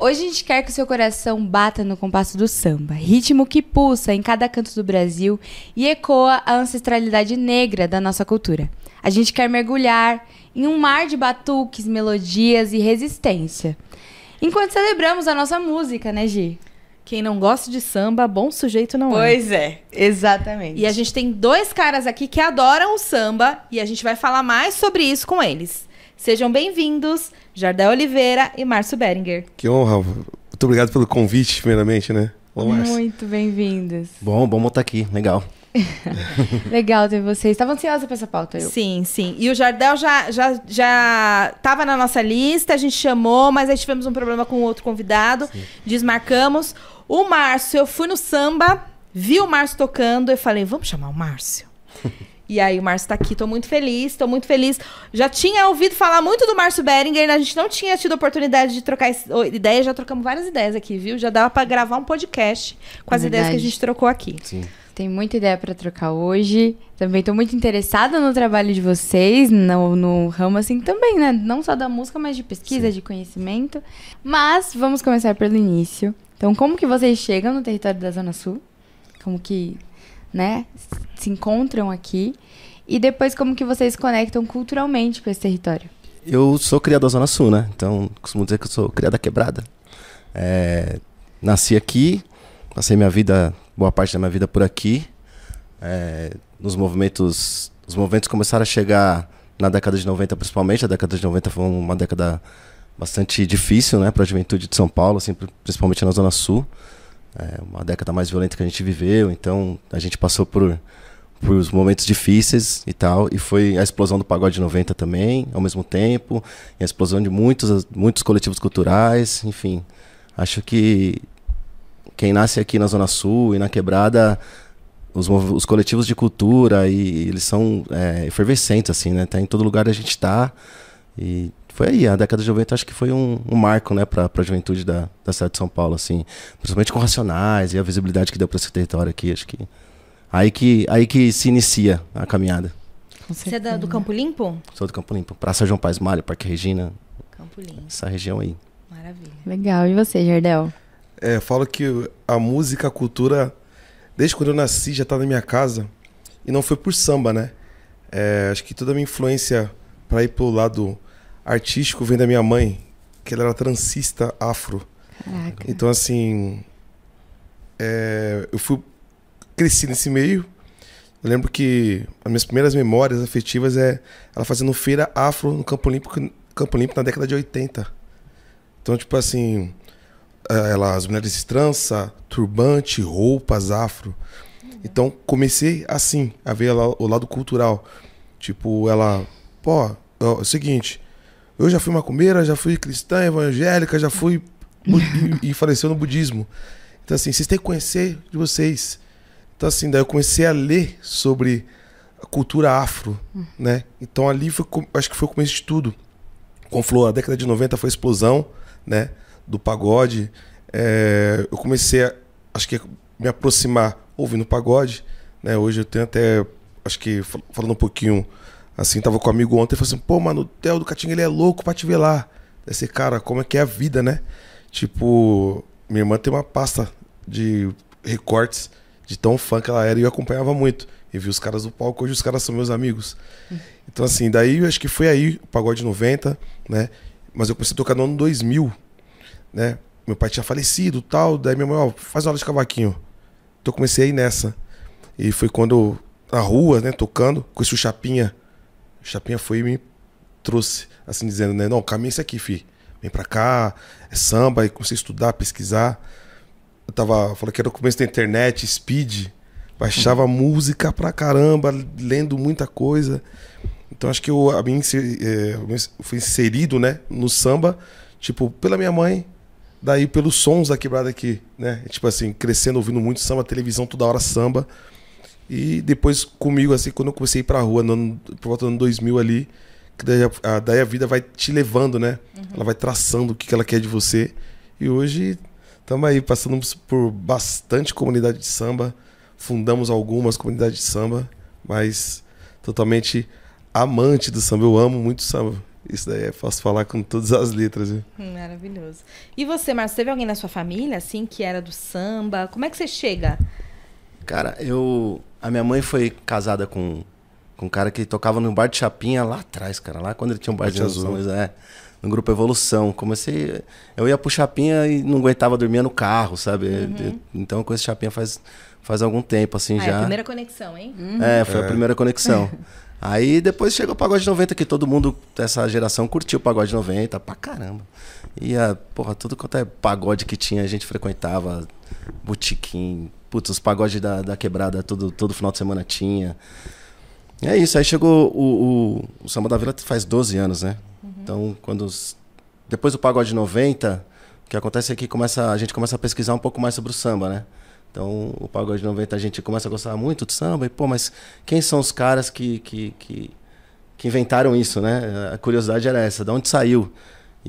Hoje a gente quer que o seu coração bata no compasso do samba, ritmo que pulsa em cada canto do Brasil e ecoa a ancestralidade negra da nossa cultura. A gente quer mergulhar em um mar de batuques, melodias e resistência. Enquanto celebramos a nossa música, né, Gi? Quem não gosta de samba, bom sujeito não pois é. Pois é, exatamente. E a gente tem dois caras aqui que adoram o samba e a gente vai falar mais sobre isso com eles. Sejam bem-vindos, Jardel Oliveira e Márcio Beringer. Que honra. Muito obrigado pelo convite, primeiramente, né? Olá, Muito bem-vindos. Bom, bom estar aqui. Legal. Legal ter vocês. Estava ansiosa para essa pauta, eu. Sim, sim. E o Jardel já já já estava na nossa lista, a gente chamou, mas aí tivemos um problema com outro convidado, sim. desmarcamos. O Márcio, eu fui no samba, vi o Márcio tocando, eu falei, vamos chamar o Márcio. E aí o Márcio tá aqui, tô muito feliz, tô muito feliz. Já tinha ouvido falar muito do Márcio Beringer, a gente não tinha tido oportunidade de trocar ideias, já trocamos várias ideias aqui, viu? Já dava para gravar um podcast com as ideias que a gente trocou aqui. Sim. Tem muita ideia para trocar hoje. Também tô muito interessada no trabalho de vocês, no, no ramo assim também, né? Não só da música, mas de pesquisa, Sim. de conhecimento. Mas vamos começar pelo início. Então, como que vocês chegam no território da Zona Sul? Como que né, se encontram aqui e depois como que vocês conectam culturalmente com esse território? Eu sou criado da Zona Sul, né? Então, costumo dizer que eu sou da quebrada. É, nasci aqui, passei minha vida, boa parte da minha vida por aqui. É, nos movimentos, os movimentos começaram a chegar na década de 90, principalmente. A década de 90 foi uma década bastante difícil, né, para a juventude de São Paulo, assim, principalmente na Zona Sul é, uma década mais violenta que a gente viveu, então a gente passou por, por os momentos difíceis e tal, e foi a explosão do pagode 90 também, ao mesmo tempo, e a explosão de muitos, muitos coletivos culturais, enfim. Acho que quem nasce aqui na Zona Sul e na Quebrada, os, os coletivos de cultura, e eles são é, efervescentes, assim, né? Tá em todo lugar a gente está, e foi aí, a década de 90 acho que foi um, um marco, né, para a juventude da, da cidade de São Paulo, assim, principalmente com Racionais e a visibilidade que deu para esse território aqui, acho que aí que aí que se inicia a caminhada. Você é da, do Campo Limpo? Sou do Campo Limpo, Praça João Paz Malha, Parque Regina. Campo Limpo. Essa região aí. Maravilha. Legal. E você, Jardel? É, falo que a música, a cultura, desde quando eu nasci já tá na minha casa e não foi por samba, né? É, acho que toda a minha influência para ir pro lado artístico vem da minha mãe, que ela era transista afro. Caraca. Então, assim, é, eu fui cresci nesse meio. Eu lembro que as minhas primeiras memórias afetivas é ela fazendo feira afro no Campo Olímpico, Campo Olímpico na década de 80. Então, tipo assim, é, ela, as mulheres de trança, turbante, roupas afro. Então, comecei assim, a ver ela, o lado cultural. Tipo, ela, pô, é o seguinte, eu já fui macumbeira, já fui cristã, evangélica, já fui e, faleceu no budismo. Então, assim, vocês têm que conhecer de vocês. Então, assim, daí eu comecei a ler sobre a cultura afro, né? Então, ali foi, acho que foi o começo de tudo. Como falou, a década de 90 foi a explosão, né? Do pagode. É, eu comecei a, acho que, me aproximar ouvindo pagode, né? Hoje eu tenho até, acho que, falando um pouquinho Assim, tava com um amigo ontem e falou assim, pô, mano, o Theo do Catinga, ele é louco pra te ver lá. Esse cara, como é que é a vida, né? Tipo, minha irmã tem uma pasta de recortes de tão fã que ela era e eu acompanhava muito. E vi os caras do palco, hoje os caras são meus amigos. Então, assim, daí eu acho que foi aí, o pagode 90, né? Mas eu comecei a tocar no ano 2000, né? Meu pai tinha falecido tal, daí minha mãe, ó, faz uma aula de cavaquinho. Então eu comecei aí nessa. E foi quando, na rua, né, tocando, com esse Chapinha Chapinha foi e me trouxe, assim, dizendo, né? Não, caminho esse aqui, fi. Vem pra cá, é samba, e comecei a estudar, pesquisar. Eu tava, falando que era o começo da internet, speed, baixava uhum. música pra caramba, lendo muita coisa. Então acho que eu, a mim, é, eu fui inserido, né, no samba, tipo, pela minha mãe, daí pelos sons da quebrada aqui, né? Tipo assim, crescendo, ouvindo muito samba, televisão toda hora samba. E depois comigo, assim, quando eu comecei a ir pra rua, no, ano- por volta do ano 2000 ali, que daí a, daí a vida vai te levando, né? Ela vai traçando o que, que ela quer de você. E hoje estamos aí, passando por bastante comunidade de samba, fundamos algumas comunidades de samba, mas totalmente amante do samba. Eu amo muito samba. Isso daí é fácil falar com todas as letras. Viu? Hum, Maravilhoso. E você, Márcio, teve alguém na sua família, assim, que era do samba? Como é que você chega? Cara, eu. A minha mãe foi casada com, com um cara que tocava no bar de Chapinha lá atrás, cara. Lá quando ele tinha um bar de Azul. Luís, é. No grupo Evolução. Comecei. Eu ia pro Chapinha e não aguentava dormir no carro, sabe? Eu- Então eu conheço Chapinha faz, faz algum tempo, assim, Ah, é já. a primeira conexão, hein? É, foi a primeira conexão. Aí depois chegou o Pagode 90, que todo mundo dessa geração curtiu o Pagode 90 pra caramba. E a, porra, tudo quanto é pagode que tinha, a gente frequentava, botiquim, putz, os pagodes da, da quebrada, todo, todo final de semana tinha. E é isso, aí chegou o, o, o Samba da Vila faz 12 anos, né? Então, quando os- depois do Pagode 90, o que acontece é que começa, a gente começa a pesquisar um pouco mais sobre o samba, né? Então, o Pagode 90 a gente começa a gostar muito do samba, e pô, mas quem são os caras que, que, que, que inventaram isso, né? A curiosidade era essa, de onde saiu?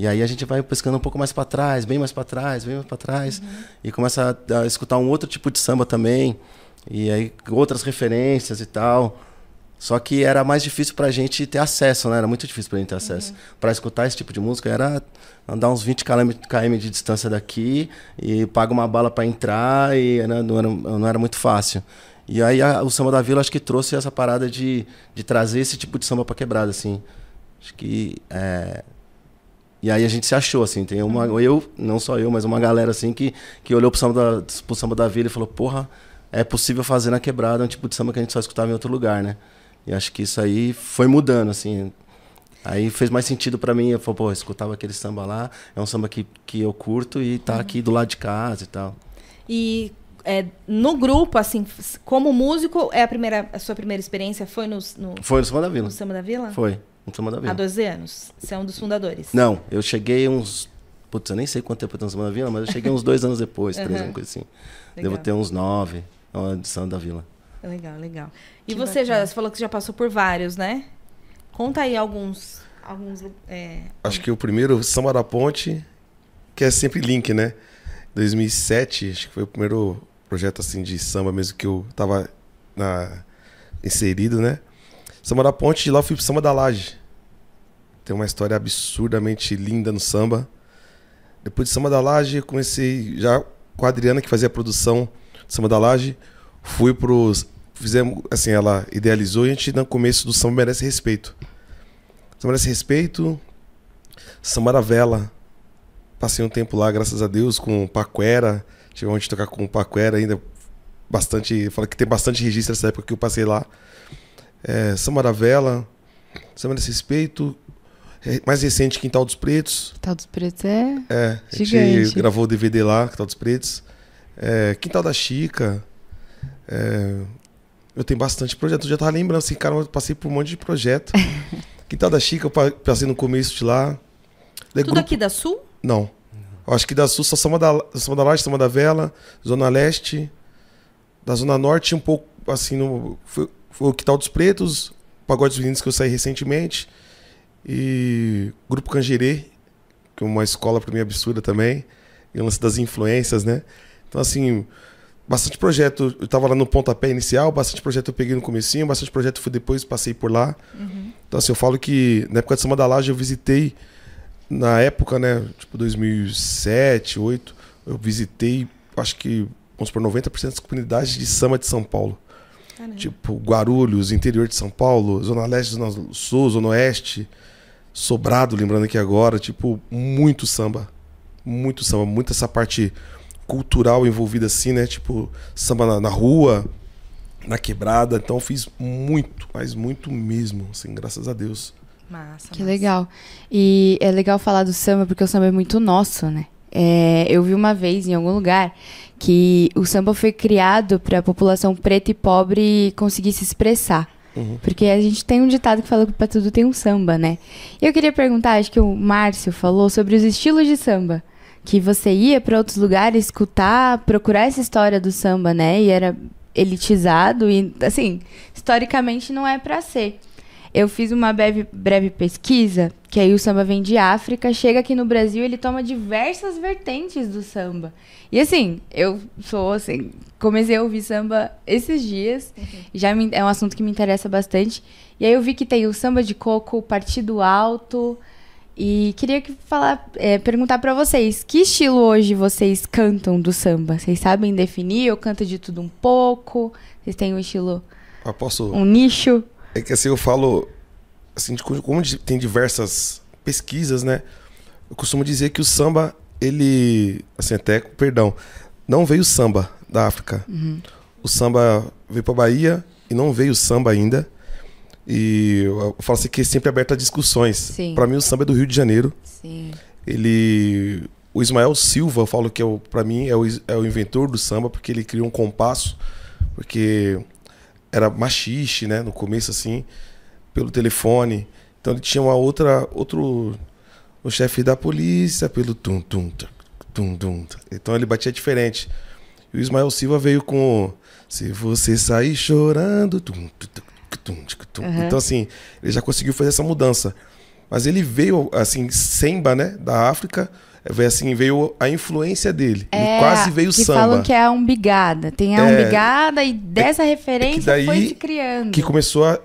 E aí a gente vai pescando um pouco mais para trás, bem mais para trás, bem mais para trás, e começa a, a escutar um outro tipo de samba também, e aí outras referências e tal. Só que era mais difícil pra gente ter acesso, né? Era muito difícil pra gente ter acesso. Pra escutar esse tipo de música era andar uns 20 km, de distância daqui e paga uma bala pra entrar e era- não, era, não era muito fácil. E aí a- o Samba da Vila acho que trouxe essa parada de, de trazer esse tipo de samba pra quebrada, assim. Acho que... é, E aí a gente se achou, assim. Tem uma... Eu, não só eu, mas uma galera, assim, que, que olhou pro samba, da, pro samba da Vila e falou, porra, é possível fazer na quebrada um tipo de samba que a gente só escutava em outro lugar, né? E acho que isso aí foi mudando, assim. Aí fez mais sentido pra mim. Eu falei, pô, eu escutava aquele samba lá, é um samba que, que eu curto e tá aqui do lado de casa e tal. E é, no grupo, assim, como músico, é a primeira, a sua primeira experiência foi no, no, Foi no Samba da Vila. no Samba da Vila? Foi, no Samba da Há Vila. 12 anos. Você é um dos fundadores. Não, eu cheguei uns. Putz, eu nem sei quanto tempo eu tô no Samba da Vila, mas eu cheguei uns dois anos depois, três, Aham. uma coisa assim. Legal. Devo ter uns nove na edição da Vila. Legal, legal. E Que você já bacana. você falou que já passou por vários, né? Conta aí alguns. alguns é, Acho que o primeiro, Samba da Ponte, que é sempre link, né? 2007, acho que foi o primeiro projeto assim de samba mesmo que eu tava na, inserido, né? Samba da Ponte, de lá eu fui pro Samba da Laje. Tem uma história absurdamente linda no samba. Depois de Samba da Laje, comecei já com a Adriana, que fazia a produção do Samba da Laje. Fui pros. Fizemos, assim, ela idealizou e a gente, no começo do samba, merece respeito. Samba merece respeito. Samba da Vela. Passei um tempo lá, graças a Deus, com Paquera. Tive onde tocar com o Paquera ainda. Bastante. Fala que tem bastante registro dessa época que eu passei lá. É, Samba da Vela. Samba desse respeito. É, Mais recente, Quintal dos Pretos. Tal dos Pretos é. É, a gente Gigante. gravou o DVD lá, Quintal dos Pretos. É, Quintal da Chica. É, eu tenho bastante projeto. Eu já tava lembrando assim, cara, eu passei por um monte de projeto. Quintal da Chica, eu pa- passei no começo de lá. Tudo grupo- aqui da Sul? Não. Eu acho que da Sul só Samba da, Samba da Laje, Samba da Vela, Zona Leste. Da Zona Norte, um pouco assim, no, foi, foi o Quintal dos Pretos, Pagode dos Meninos que eu saí recentemente. E Grupo Cangerê, que é uma escola para mim absurda também. E o lance das influências, né? Então, assim, bastante projeto. Eu tava lá no pontapé inicial, bastante projeto eu peguei no comecinho, bastante projeto fui depois, passei por lá. Então, assim, eu falo que na época de Samba da Laje eu visitei, na época, né, tipo 2007, 2008, eu visitei, acho que, vamos por 90% das comunidades de samba de São Paulo. Caramba. Tipo, Guarulhos, interior de São Paulo, Zona Leste, Zona Sul, Zona Oeste, Sobrado, lembrando aqui agora, tipo, muito samba. Muito samba, muito essa parte cultural envolvida assim, né? Tipo, samba na, na rua, na quebrada. Então eu fiz muito, mas muito mesmo, assim, graças a Deus. Massa. Que massa. legal. E é legal falar do samba porque o samba é muito nosso, né? É, eu vi uma vez em algum lugar que o samba foi criado para a população preta e pobre conseguir se expressar. Uhum. Porque a gente tem um ditado que fala que pra tudo tem um samba, né? E eu queria perguntar, acho que o Márcio falou sobre os estilos de samba. Que você ia para outros lugares escutar, procurar essa história do samba, né? E era elitizado e, assim, historicamente não é pra ser. Eu fiz uma breve, breve pesquisa, que aí o samba vem de África, chega aqui no Brasil, ele toma diversas vertentes do samba. E assim, eu sou assim, comecei a ouvir samba esses dias, já me- é um assunto que me interessa bastante. E aí eu vi que tem o samba de coco, o partido alto, e queria que falar, é, perguntar pra vocês, que estilo hoje vocês cantam do samba? Vocês sabem definir? Eu canto de tudo um pouco? Vocês têm um estilo, Eu posso. um nicho? É que assim, eu falo. Assim, de como tem diversas pesquisas, né? Eu costumo dizer que o samba, ele. Assim, até, perdão. Não veio o samba da África. O samba veio pra Bahia e não veio o samba ainda. E eu falo assim que é sempre aberto a discussões. Pra mim, o samba é do Rio de Janeiro. Sim. Ele. O Ismael Silva, eu falo que é o, pra mim é o, é o inventor do samba, porque ele criou um compasso, porque era machixe, né? No começo, assim, pelo telefone. Então ele tinha uma outra. Outro. O chefe da polícia, pelo tum tum tum tum. Então ele batia diferente. E o Ismael Silva veio com. Se você sair chorando. Tum, tum, tum. Então, assim, ele já conseguiu fazer essa mudança. Mas ele veio, assim, Semba, né? Da África. Veio assim, veio a influência dele. ele quase veio É, que samba. falam que é a umbigada. Tem a É, umbigada e dessa referência daí foi se criando. Que começou a,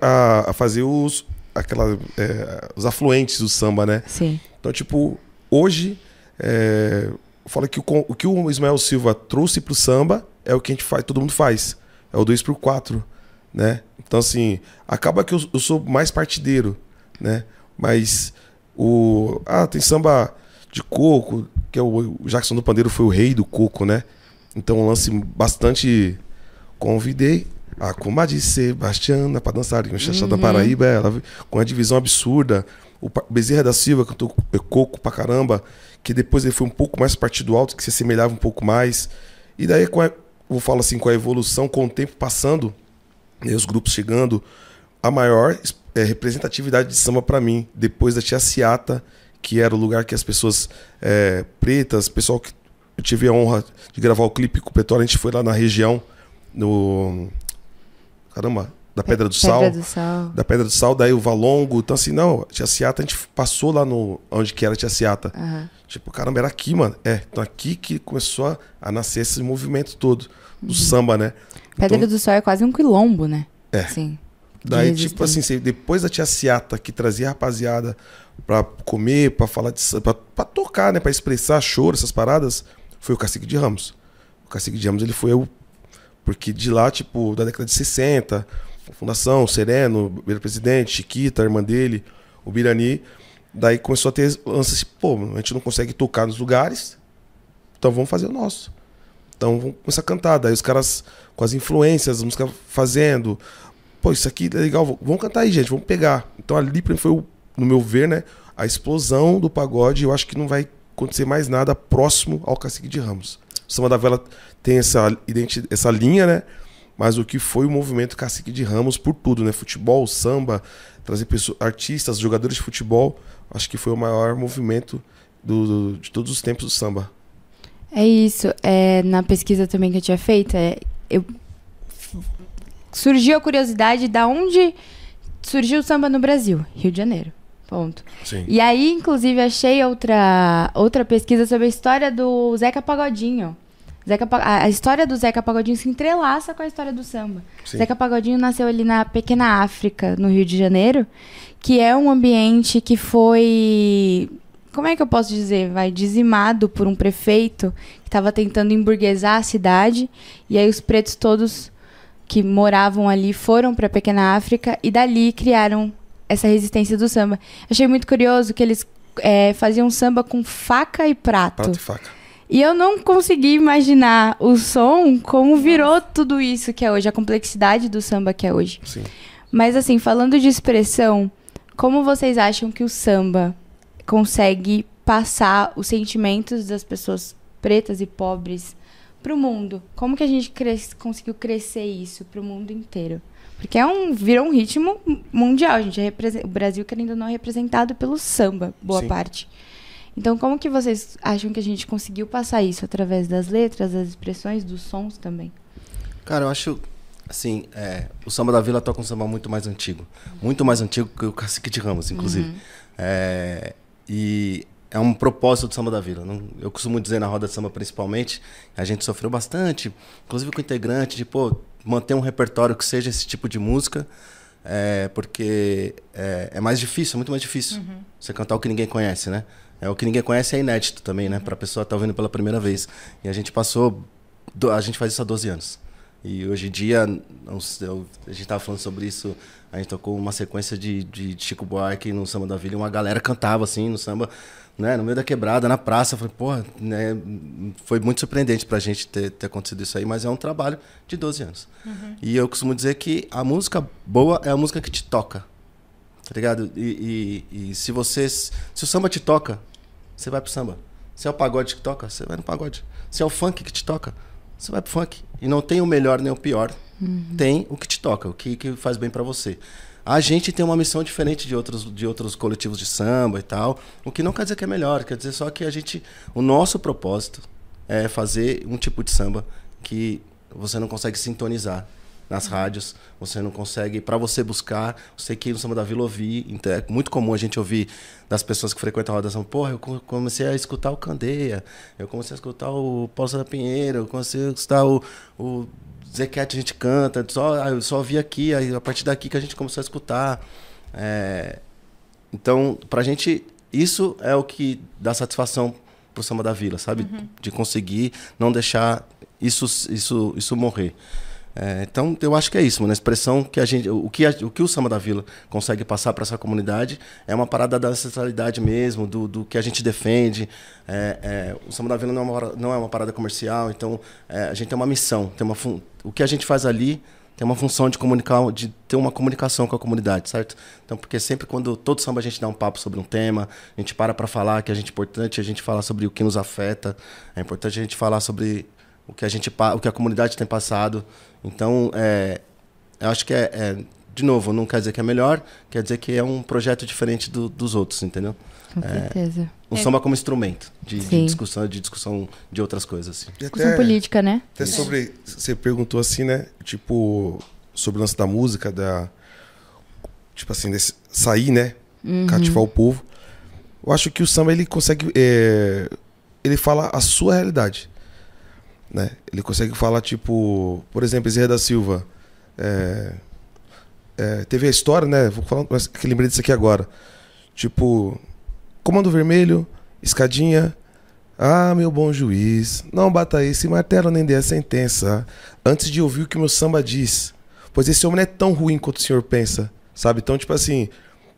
a- fazer os, aquela, é, os afluentes do samba, né? Sim. Então, tipo, hoje, é, eu falo que o, o que o Ismael Silva trouxe pro samba é o que a gente faz, todo mundo faz. É o 2 por 4 né? Então, assim, acaba que eu, eu sou mais partideiro, né? Mas o... Ah, tem samba de coco, que é o, o Jackson do Pandeiro foi o rei do coco, né? Então, um lance bastante... Convidei a comadre Sebastiana pra dançar em um Xaxá da Paraíba, ela com a divisão absurda. O Bezerra da Silva cantou é, coco pra caramba, que depois ele foi um pouco mais partido alto, que se assemelhava um pouco mais. E daí, com a, eu falo assim, com a evolução, com o tempo passando, e os grupos chegando, a maior é, representatividade de samba pra mim, depois da Tia Ciata, que era o lugar que as pessoas é, pretas, pessoal que eu tive a honra de gravar o clipe com o Petróleo, a gente foi lá na região, no. Caramba, da Pedra do Sal Pedra do Sal. da Pedra do Sal, daí o Valongo. Então, assim, não, Tia Ciata, a gente passou lá no. onde que era Tia Ciata. Aham. Tipo, caramba, era aqui, mano. É, então aqui que começou a, a nascer esse movimento todo do Uhum. samba, né? Pedra Então- do Sal é quase um quilombo, né? É. Sim. Daí, tipo assim, depois da Tia Ciata, que trazia a rapaziada pra comer, pra falar de pra tocar, né? Pra expressar choro, essas paradas, foi o Cacique de Ramos. O Cacique de Ramos, ele foi o. Porque de lá, tipo, da década de 60, a Fundação, Sereno, primeiro presidente, Chiquita, a irmã dele, o Birani. Daí começou a ter lances, pô, a gente não consegue tocar nos lugares, então vamos fazer o nosso. Então vamos começar a cantar. Daí os caras com as influências, a música fazendo. Pô, isso aqui é legal, vamos cantar aí, gente, vamos pegar. Então ali pra mim foi, o- no meu ver, né, a explosão do pagode. Eu acho que não vai acontecer mais nada próximo ao Cacique de Ramos. O Samba da Vela tem essa, essa linha, né? Mas o que foi o movimento Cacique de Ramos por tudo, né? Futebol, samba, trazer pessoas, artistas, jogadores de futebol. Acho que foi o maior movimento do- do- de todos os tempos do samba. É isso. É, na pesquisa também que eu tinha feito, é, eu surgiu a curiosidade da onde surgiu o samba no Brasil, Rio de Janeiro. Ponto. Sim. E aí, inclusive, achei outra, outra pesquisa sobre a história do Zeca Pagodinho. Zeca, a história do Zeca Pagodinho se entrelaça com a história do samba. Sim. Zeca Pagodinho nasceu ali na pequena África, no Rio de Janeiro, que é um ambiente que foi. Como é que eu posso dizer? Vai dizimado por um prefeito que estava tentando emburguesar a cidade. E aí os pretos todos que moravam ali foram para a pequena África e dali criaram essa resistência do samba. Achei muito curioso que eles eh, faziam samba com faca e prato. Prato e faca. E eu não consegui imaginar o som como virou tudo isso que é hoje, a complexidade do samba que é hoje. Sim. Mas assim, falando de expressão, como vocês acham que o samba consegue passar os sentimentos das pessoas pretas e pobres pro mundo? Como que a gente cres- conseguiu crescer isso pro mundo inteiro? Porque é um virou um ritmo mundial, gente é o Brasil querendo ou não é representado pelo samba, boa Sim. parte. Então, como que vocês acham que a gente conseguiu passar isso através das letras, das expressões, dos sons também? Cara, eu acho Assim, é, o samba da vila toca um samba muito mais antigo. Muito mais antigo que o Cacique de Ramos, inclusive. É, e é um propósito do samba da vila. Não- eu costumo dizer na roda de samba, principalmente, a gente sofreu bastante, inclusive com o integrante, de pô, manter um repertório que seja esse tipo de música, é, porque é, é mais difícil, é muito mais difícil você cantar o que ninguém conhece, né? É, o que ninguém conhece é inédito também, né? Pra pessoa estar ouvindo pela primeira vez. E a gente passou. A gente faz isso há 12 anos. E hoje em dia, eu- a gente estava falando sobre isso, a gente tocou uma sequência de, de Chico Buarque no Samba da Vila, e uma galera cantava assim no samba, né, no meio da quebrada, na praça. Eu falei, porra, né, foi muito surpreendente pra gente ter, ter acontecido isso aí, mas é um trabalho de 12 anos. E eu costumo dizer que a música boa é a música que te toca. Tá ligado? E, e- e se você. Se o samba te toca, você vai pro samba. Se é o pagode que toca, você vai no pagode. Se é o funk que te toca, você vai pro funk. E não tem o melhor nem o pior. Tem o que te toca, o que, que faz bem pra você. A gente tem uma missão diferente de outros, de outros coletivos de samba e tal. O que não quer dizer que é melhor, quer dizer só que a gente. O nosso propósito é fazer um tipo de samba que você não consegue sintonizar nas rádios, você não consegue, para você buscar, você que no Samba da Vila ouvir, então é muito comum a gente ouvir das pessoas que frequentam a roda samba, porra, eu co- comecei a escutar o Candeia, eu comecei a escutar o Paulo César Pinheiro, eu comecei a escutar o, o Zequete a gente canta, só, ah, eu só vi aqui, aí a partir daqui que a gente começou a escutar. É, então, pra gente, isso é o que dá satisfação pro samba da vila, sabe? De conseguir não deixar isso, isso, isso morrer. É, então, eu acho que é isso, mano. A expressão que a gente. O que, a- o, que o samba da vila consegue passar para essa comunidade é uma parada da ancestralidade mesmo, do, do que a gente defende. É, é, o samba da vila não é uma, parada- não é uma parada comercial, então é, a gente tem uma missão. Tem uma o que a gente faz ali tem uma função de comunicar, de ter uma comunicação com a comunidade, certo? Então, porque sempre quando todo samba a gente dá um papo sobre um tema, a gente para para falar que a gente é importante, a gente fala sobre o que nos afeta, é importante a gente falar sobre o que a gente pa- o que a comunidade tem passado. Então, é, eu acho que é, é, de novo, não quer dizer que é melhor, quer dizer que é um projeto diferente do- dos outros, entendeu? Com certeza. Um samba como instrumento de, de discussão, de discussão de outras coisas. Assim. Discussão política, né? Até sobre. Você perguntou assim, né? Tipo, sobre o lance da música, da. Tipo assim, desse, sair, né? Cativar o povo. Eu acho que o samba ele consegue. é, ele fala a sua realidade. Né? Ele consegue falar, tipo. Por exemplo, Zé da Silva. é, é, teve a história, né? Vou falar, mas que lembrei disso aqui agora. Tipo, Comando Vermelho, Escadinha. Ah, meu bom juiz, não bata esse martelo nem dê a sentença, antes de ouvir o que meu samba diz. Pois esse homem não é tão ruim quanto o senhor pensa, sabe? Então, tipo assim,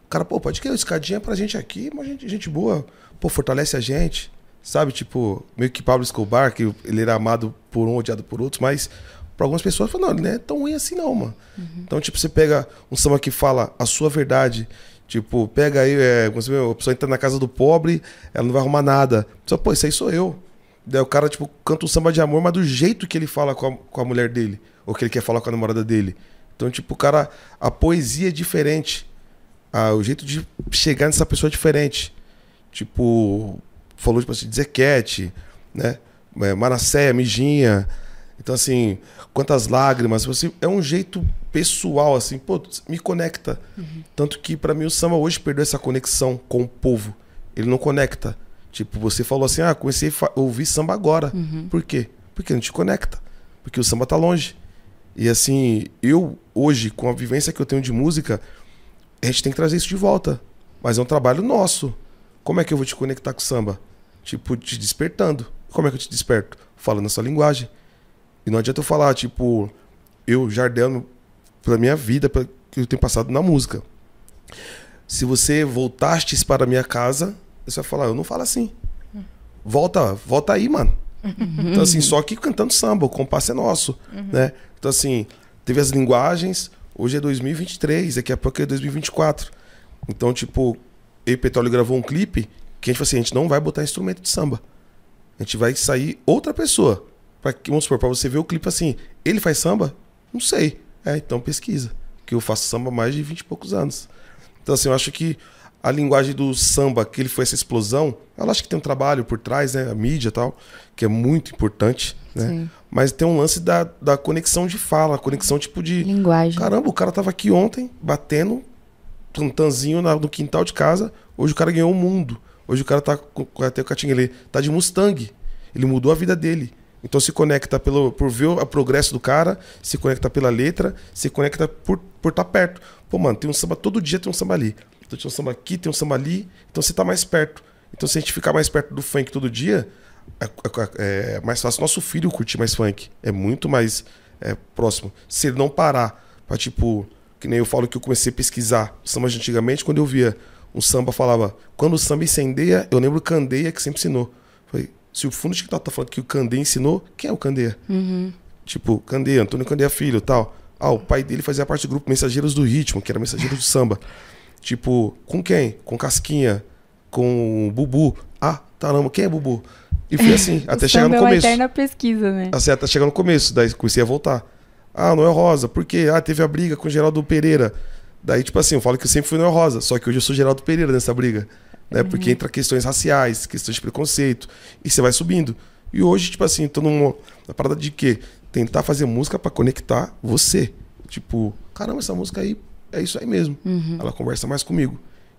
cara, pô, pode querer escadinha pra gente aqui, mas gente, gente boa, pô, fortalece a gente, sabe? Tipo, meio que Pablo Escobar, que ele era amado por um, odiado por outros, mas pra algumas pessoas, fala, não, ele não é tão ruim assim não, mano. Então, tipo, você pega um samba que fala a sua verdade, Tipo, pega aí, é, você vê, a pessoa entra na casa do pobre, ela não vai arrumar nada. Só, pô, isso aí sou eu. Daí o cara, tipo, canta um samba de amor, mas do jeito que ele fala com a, com a mulher dele. Ou que ele quer falar com a namorada dele. Então, tipo, o cara, a poesia é diferente. Ah, o jeito de chegar nessa pessoa é diferente. Tipo, falou, tipo assim, de Zequete, né? É, Manasséia, Mijinha. Então, assim, quantas lágrimas. Assim, é um jeito pessoal, assim, pô, me conecta. Tanto que, pra mim, o samba hoje perdeu essa conexão com o povo. Ele não conecta. Tipo, você falou assim, ah, comecei a ouvir samba agora. Por quê? Porque não te conecta. Porque o samba tá longe. E assim, eu hoje, com a vivência que eu tenho de música, a gente tem que trazer isso de volta. Mas é um trabalho nosso. Como é que eu vou te conectar com o samba? Tipo, te despertando. Como é que eu te desperto? Falando sua linguagem. E não adianta eu falar, tipo, eu, Jardel, pela minha vida, pelo que eu tenho passado na música. Se você voltastes para a minha casa, você vai falar, eu não falo assim. Volta, volta aí, mano. Então, assim, só que cantando samba, o compasso é nosso, né? Então, assim, teve as linguagens, hoje é 2023, daqui a pouco é 2024. Então, tipo, eu e Petróleo gravou um clipe que a gente falou assim, a gente não vai botar instrumento de samba. A gente vai sair outra pessoa. Pra, que- vamos supor, pra você ver o clipe assim, ele faz samba? Não sei. É, então pesquisa. Que eu faço samba há mais de 20 e poucos anos. Então, assim, eu acho que a linguagem do samba, que ele foi essa explosão, ela acho que tem um trabalho por trás, né? A mídia e tal, que é muito importante, né? Sim. Mas tem um lance da, da conexão de fala, conexão tipo de. Linguagem. Caramba, o cara tava aqui ontem, batendo tantanzinho na- no quintal de casa. Hoje o cara ganhou o mundo. Hoje o cara tá até o Catinguele, tá de Mustang. Ele mudou a vida dele. Então se conecta pelo, por ver o progresso do cara, se conecta pela letra, se conecta por estar perto. Pô, mano, tem um samba todo dia, tem um samba ali. Então tem um samba aqui, tem um samba ali. Então você tá mais perto. Então se a gente ficar mais perto do funk todo dia, é, é- é mais fácil nosso filho curtir mais funk. É muito mais é, próximo. Se ele não parar pra, tipo, que nem eu falo que eu comecei a pesquisar samba de antigamente, quando eu via um samba falava, quando o samba incendeia, eu lembro o Candeia que sempre ensinou. Falei, se o fundo de TikTok tá falando que o Candeia ensinou, quem é o Candeia? Tipo, Candeia, Antônio Candeia Filho tal. Ah, o pai dele fazia parte do grupo Mensageiros do Ritmo, que era Mensageiros do Samba. Tipo, com quem? Com Casquinha, com Bubu. Ah, caramba, quem é Bubu? E foi assim, até chegar no é uma começo. eterna pesquisa, né? Assim, até chegar no começo, daí comecei a voltar. Ah, Noel Rosa, por quê? Ah, teve a briga com o Geraldo Pereira. Daí, tipo assim, eu falo que eu sempre fui Noel Rosa, só que hoje eu sou Geraldo Pereira nessa briga. Né? Porque entra questões raciais, questões de preconceito, e você vai subindo. E hoje, tipo assim, tô numa na parada de quê? Tentar fazer música pra conectar você. Tipo, caramba, essa música aí é isso aí mesmo. Ela conversa mais comigo.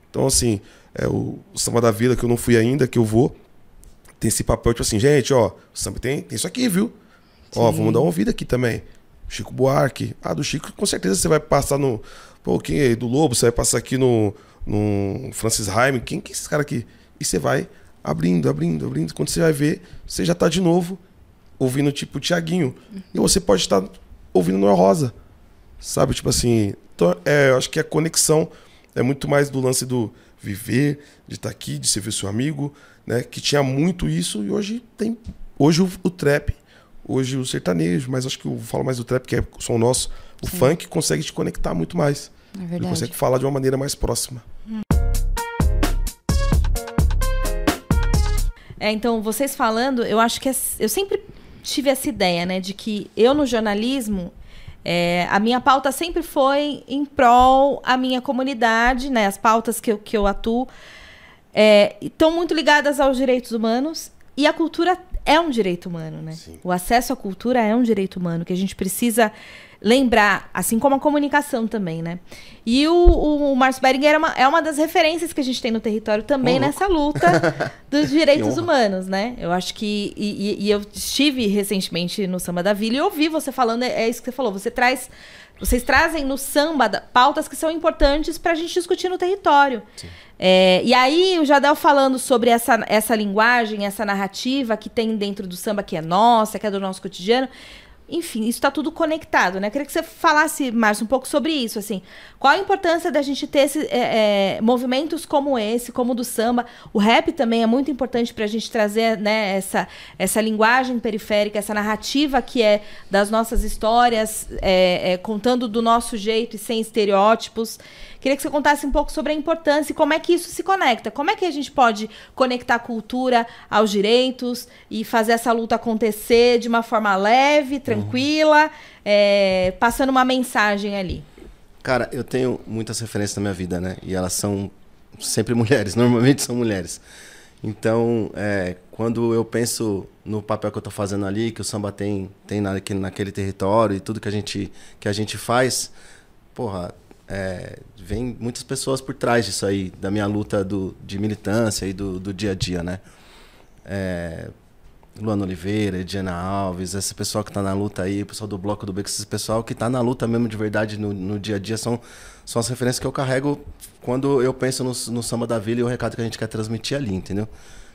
Então, assim, é o, o Samba da Vila, que eu não fui ainda, que eu vou, tem esse papel, tipo assim, gente, ó, o samba tem, tem isso aqui, viu? Ó, vamos dar uma ouvida aqui também. Chico Buarque. Ah, do Chico, com certeza você vai passar no. Pô, quem é? Do Lobo, você vai passar aqui no. no Francis Haim. Quem que é esse cara aqui? E você vai abrindo, abrindo, abrindo. Quando você vai ver, você já tá de novo ouvindo, tipo, o Tiaguinho. E você pode estar ouvindo Noel Rosa. Sabe? Tipo assim. Então, é, eu acho que a conexão é muito mais do lance do viver, de estar aqui, de ser seu amigo, né? Que tinha muito isso e hoje tem. Hoje o, o trap, hoje o sertanejo, mas acho que eu falo mais do trap, que é o som nosso. O funk consegue te conectar muito mais. É Ele verdade. consegue falar de uma maneira mais próxima. É, então, vocês falando, eu acho que é- eu sempre tive essa ideia, né, de que eu no jornalismo, é, a minha pauta sempre foi em prol à minha comunidade, né, as pautas que eu, que eu atuo é, estão muito ligadas aos direitos humanos e a cultura é um direito humano, né? Sim. O acesso à cultura é um direito humano que a gente precisa lembrar, assim como a comunicação também, né? E o, o, o Márcio Beringer é uma, é uma das referências que a gente tem no território também nessa luta dos direitos humanos, né? Eu acho que. E, e- e eu estive recentemente no Samba da Vila e ouvi você falando, é, é isso que você falou. Você traz. Vocês trazem no samba pautas que são importantes para a gente discutir no território. É, e aí, o Jadel falando sobre essa, essa linguagem, essa narrativa que tem dentro do samba que é nossa, que é do nosso cotidiano. Enfim, isso está tudo conectado, né? Eu queria que você falasse, Márcio, um pouco sobre isso, assim. Qual a importância da gente ter esse, é, é, movimentos como esse, como o do samba? O rap também é muito importante para a gente trazer né, essa, essa linguagem periférica, essa narrativa que é das nossas histórias, é, é, contando do nosso jeito e sem estereótipos. Queria que você contasse um pouco sobre a importância e como é que isso se conecta. Como é que a gente pode conectar a cultura aos direitos e fazer essa luta acontecer de uma forma leve, tranquila, é, passando uma mensagem ali. Cara, eu tenho muitas referências na minha vida, né? E elas são sempre mulheres, normalmente são mulheres. Então, é, quando eu penso no papel que eu tô fazendo ali, que o samba tem, tem naquele, naquele território e tudo que a gente, que a gente faz, porra, é, vem muitas pessoas por trás disso aí, da minha luta do, de militância e do, do dia a dia, né? É, Luana Oliveira, Diana Alves, esse pessoal que está na luta aí, o pessoal do Bloco do Beco, esse pessoal que está na luta mesmo de verdade no, no dia a dia, são, são as referências que eu carrego quando eu penso no, no Samba da Vila e o recado que a gente quer transmitir ali, entendeu?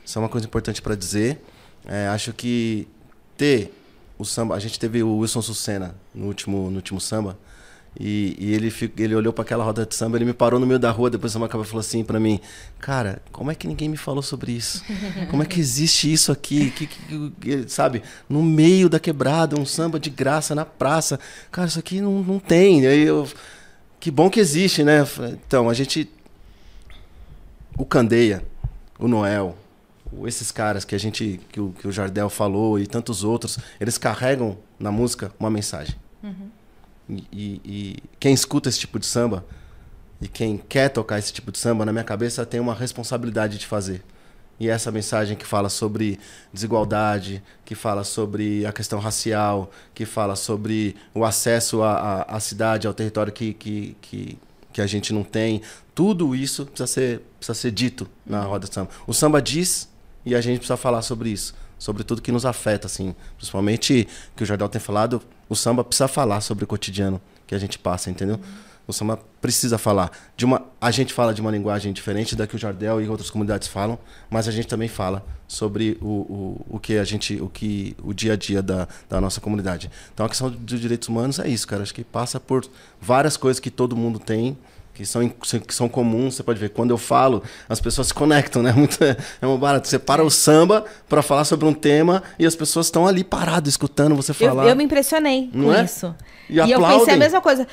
Isso é uma coisa importante para dizer. É, acho que ter o samba, a gente teve o Wilson Sucena no último, no último samba, e, e ele, ele olhou para aquela roda de samba, ele me parou no meio da rua, depois acabou e falou assim para mim: Cara, como é que ninguém me falou sobre isso? Como é que existe isso aqui? Que, que- que- sabe? No meio da quebrada, um samba de graça na praça. Cara, isso aqui não, não tem. Aí eu, que bom que existe, né? Então, a gente. O Candeia, o Noel, o- esses caras que a gente. Que o, que o Jardel falou e tantos outros, eles carregam na música uma mensagem. E, e- e quem escuta esse tipo de samba E quem quer tocar esse tipo de samba, na minha cabeça, tem uma responsabilidade de fazer. E essa mensagem que fala sobre desigualdade, que fala sobre a questão racial, que fala sobre o acesso à, à, à cidade, ao território que, que, que, que, a gente não tem, tudo isso precisa ser, precisa ser dito na roda de samba. O samba diz e a gente precisa falar sobre isso, sobre tudo que nos afeta, assim. Principalmente que o Jardel tem falado, o samba precisa falar sobre o cotidiano que a gente passa, entendeu? O samba precisa falar de uma. A gente fala de uma linguagem diferente da que o Jardel e outras comunidades falam, mas a gente também fala sobre o, o, o que a gente, o que o dia a dia da, da nossa comunidade. Então a questão dos direitos humanos é isso, cara. Acho que passa por várias coisas que todo mundo tem que são, que são comuns. Você pode ver, quando eu falo, as pessoas se conectam, né? Muito, é um barato. Você para o samba para falar sobre um tema e as pessoas estão ali paradas, escutando você falar. Eu, eu me impressionei Não com é? isso. E E, eu pensei a mesma coisa.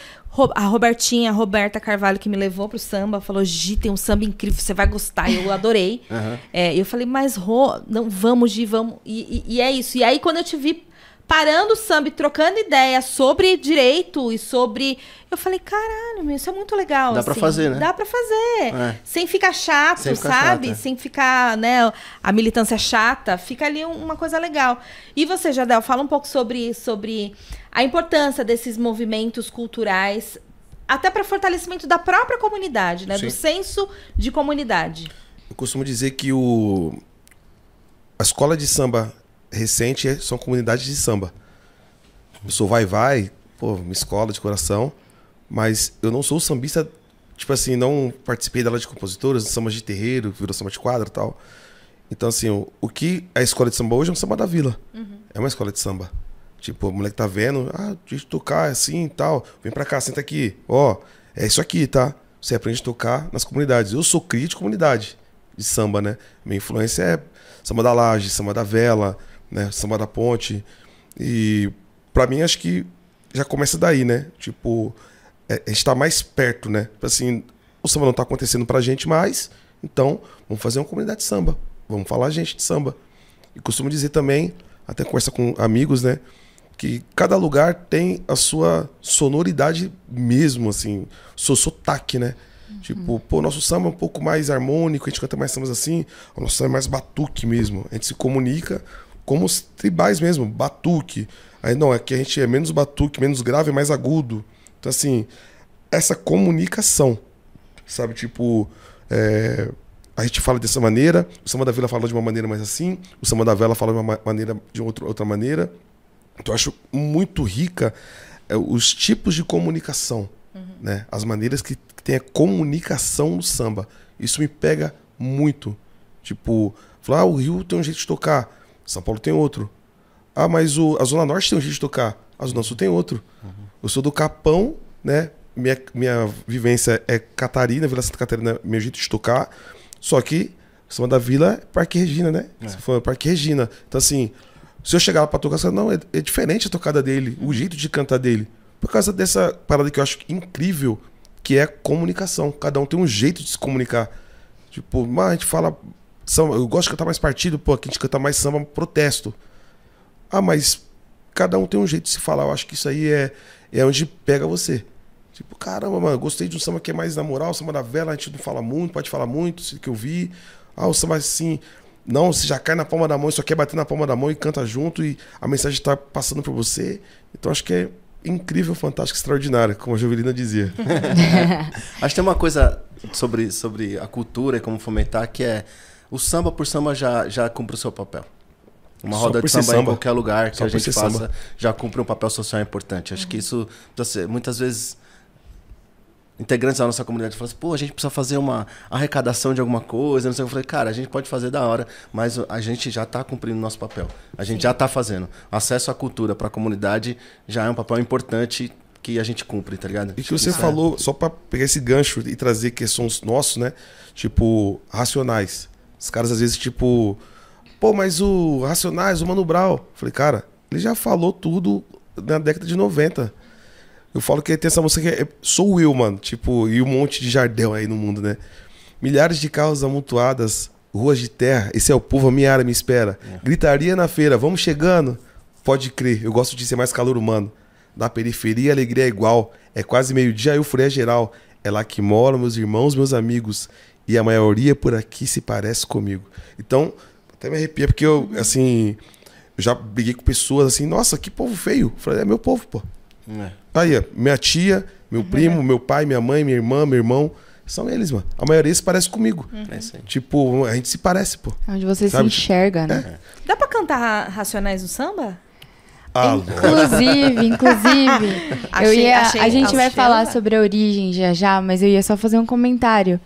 A Robertinha, a Roberta Carvalho, que me levou pro samba, falou: Gi, tem um samba incrível, você vai gostar. Eu adorei. Aham. É, eu falei, mas Rô, não, vamos, Gi, vamos. E, e- e é isso. E aí, quando eu te vi parando o samba e trocando ideia sobre direito e sobre. Eu falei, caralho, meu, isso é muito legal. Dá pra assim. fazer, né? Dá pra fazer. É. Sem ficar chato, Sem ficar sabe? é. Sem ficar, né, a militância chata. Fica ali um- uma coisa legal. E você, Jadel, fala um pouco sobre, sobre a importância desses movimentos culturais. Até para fortalecimento da própria comunidade, né? Sim. Do senso de comunidade. Eu costumo dizer que o a escola de samba recente é- são comunidades de samba. Eu sou vai-vai, pô, uma escola de coração, mas eu não sou sambista, tipo assim, não participei dela de compositores, samba de terreiro, virou samba de quadra e tal. Então, assim, o, o que a escola de samba hoje é um samba da vila. É uma escola de samba. Tipo, o moleque tá vendo, ah, deixa eu tocar assim e tal. Vem pra cá, senta aqui. Ó, é isso aqui, tá? Você aprende a tocar nas comunidades. Eu sou cria de comunidade de samba, né? Minha influência é samba da laje, samba da vela, né? Samba da ponte. E pra mim acho que já começa daí, né? Tipo, é, a gente tá mais perto, né? Assim, o samba não tá acontecendo pra gente mais, então vamos fazer uma comunidade de samba. Vamos falar gente de samba. E costumo dizer também, até conversa com amigos, né? Que cada lugar tem a sua sonoridade mesmo, assim, seu sotaque, né? Tipo, pô, nosso samba é um pouco mais harmônico, a gente canta mais sambas assim, o nosso samba é mais batuque mesmo. A gente se comunica como os tribais mesmo, batuque. Aí não, aqui a gente é menos batuque, menos grave, mais agudo. Então, assim, essa comunicação, sabe? Tipo, é, a gente fala dessa maneira, o samba da vila fala de uma maneira mais assim, o samba da vela fala de uma ma- maneira de outra, outra maneira. Então, eu acho muito rica é, os tipos de comunicação, né? As maneiras que, que tem a comunicação no samba. Isso me pega muito. Tipo, falar, ah, o Rio tem um jeito de tocar, São Paulo tem outro. Ah, mas o, a Zona Norte tem um jeito de tocar, a Zona Sul tem outro. Eu sou do Capão, né? Minha, minha vivência é Catarina, Vila Santa Catarina, meu jeito de tocar. Só que samba da Vila é Parque Regina, né? Você falou Parque Regina. Então, assim, se eu chegar lá pra tocar, não, é, é diferente a tocada dele, o jeito de cantar dele. Por causa dessa parada que eu acho incrível, que é a comunicação. Cada um tem um jeito de se comunicar. Tipo, mas a gente fala. Samba, eu gosto de cantar mais partido, pô, aqui a gente canta mais samba protesto. Ah, mas cada um tem um jeito de se falar. Eu acho que isso aí é, é onde pega você. Tipo, caramba, mano, gostei de um samba que é mais na moral, samba da vela, a gente não fala muito, pode falar muito, isso que eu vi. Ah, o samba assim. Não, você já cai na palma da mão, só quer bater na palma da mão e canta junto e a mensagem está passando por você. Então acho que é incrível, fantástico, extraordinário, como a Jovelina dizia. Acho que tem uma coisa sobre, sobre a cultura e como fomentar que é o samba por samba já, já cumpre o seu papel. Uma Só roda de ser samba, em samba. qualquer lugar que Só a gente faça samba. já cumpre um papel social importante. Acho que isso precisa ser, muitas vezes integrantes da nossa comunidade falam assim, pô, a gente precisa fazer uma arrecadação de alguma coisa, não sei o que. Eu falei, cara, a gente pode fazer da hora, mas a gente já está cumprindo o nosso papel. A gente já está fazendo. Acesso à cultura para a comunidade já é um papel importante que a gente cumpre, tá ligado? E que você Isso é- falou, só pra pegar esse gancho e trazer que são os nossos, né? Tipo, racionais. Os caras às vezes, tipo, pô, mas o Racionais, o Mano Brown. Falei, cara, ele já falou tudo na década de 90. Eu falo que tem essa música que é Sou Eu, mano. Tipo, e um monte de Jardel aí no mundo, né? Milhares de carros amontoadas, ruas de terra, esse é o povo, a minha área me espera. Gritaria na feira, vamos chegando. Pode crer, eu gosto de ser mais calor humano. Da periferia, a alegria é igual. É quase meio-dia, a euforia é geral. É lá que moram meus irmãos, meus amigos. E a maioria por aqui se parece comigo. Então, até me arrepia, porque eu, assim, eu já briguei com pessoas assim, nossa, que povo feio. Eu falei, é meu povo, pô. É. Aí, minha tia, meu primo, meu pai, minha mãe, minha irmã, meu irmão. São eles, mano. A maioria se parece comigo. É isso aí. Tipo, a gente se parece, pô. Onde você Sabe? se enxerga, né? Dá pra cantar ra- Racionais no samba? Ah, Inclusive, inclusive, eu Achei- ia, achei- a gente vai falar sobre a origem já já, mas eu ia só fazer um comentário.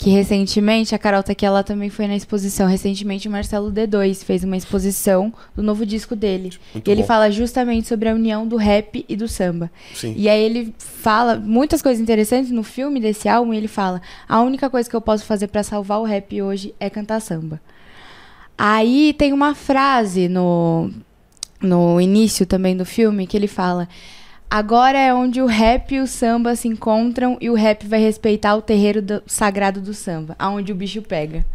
Que recentemente, a Carol tá aqui, ela também foi na exposição. Recentemente o Marcelo D2 fez uma exposição do novo disco dele. Muito e ele bom. fala justamente sobre a união do rap e do samba. Sim. E aí ele fala muitas coisas interessantes no filme desse álbum. E ele fala: a única coisa que eu posso fazer pra salvar o rap hoje é cantar samba. Aí tem uma frase no, no início também do filme que ele fala: agora é onde o rap e o samba se encontram e o rap vai respeitar o terreiro do- sagrado do samba, aonde o bicho pega.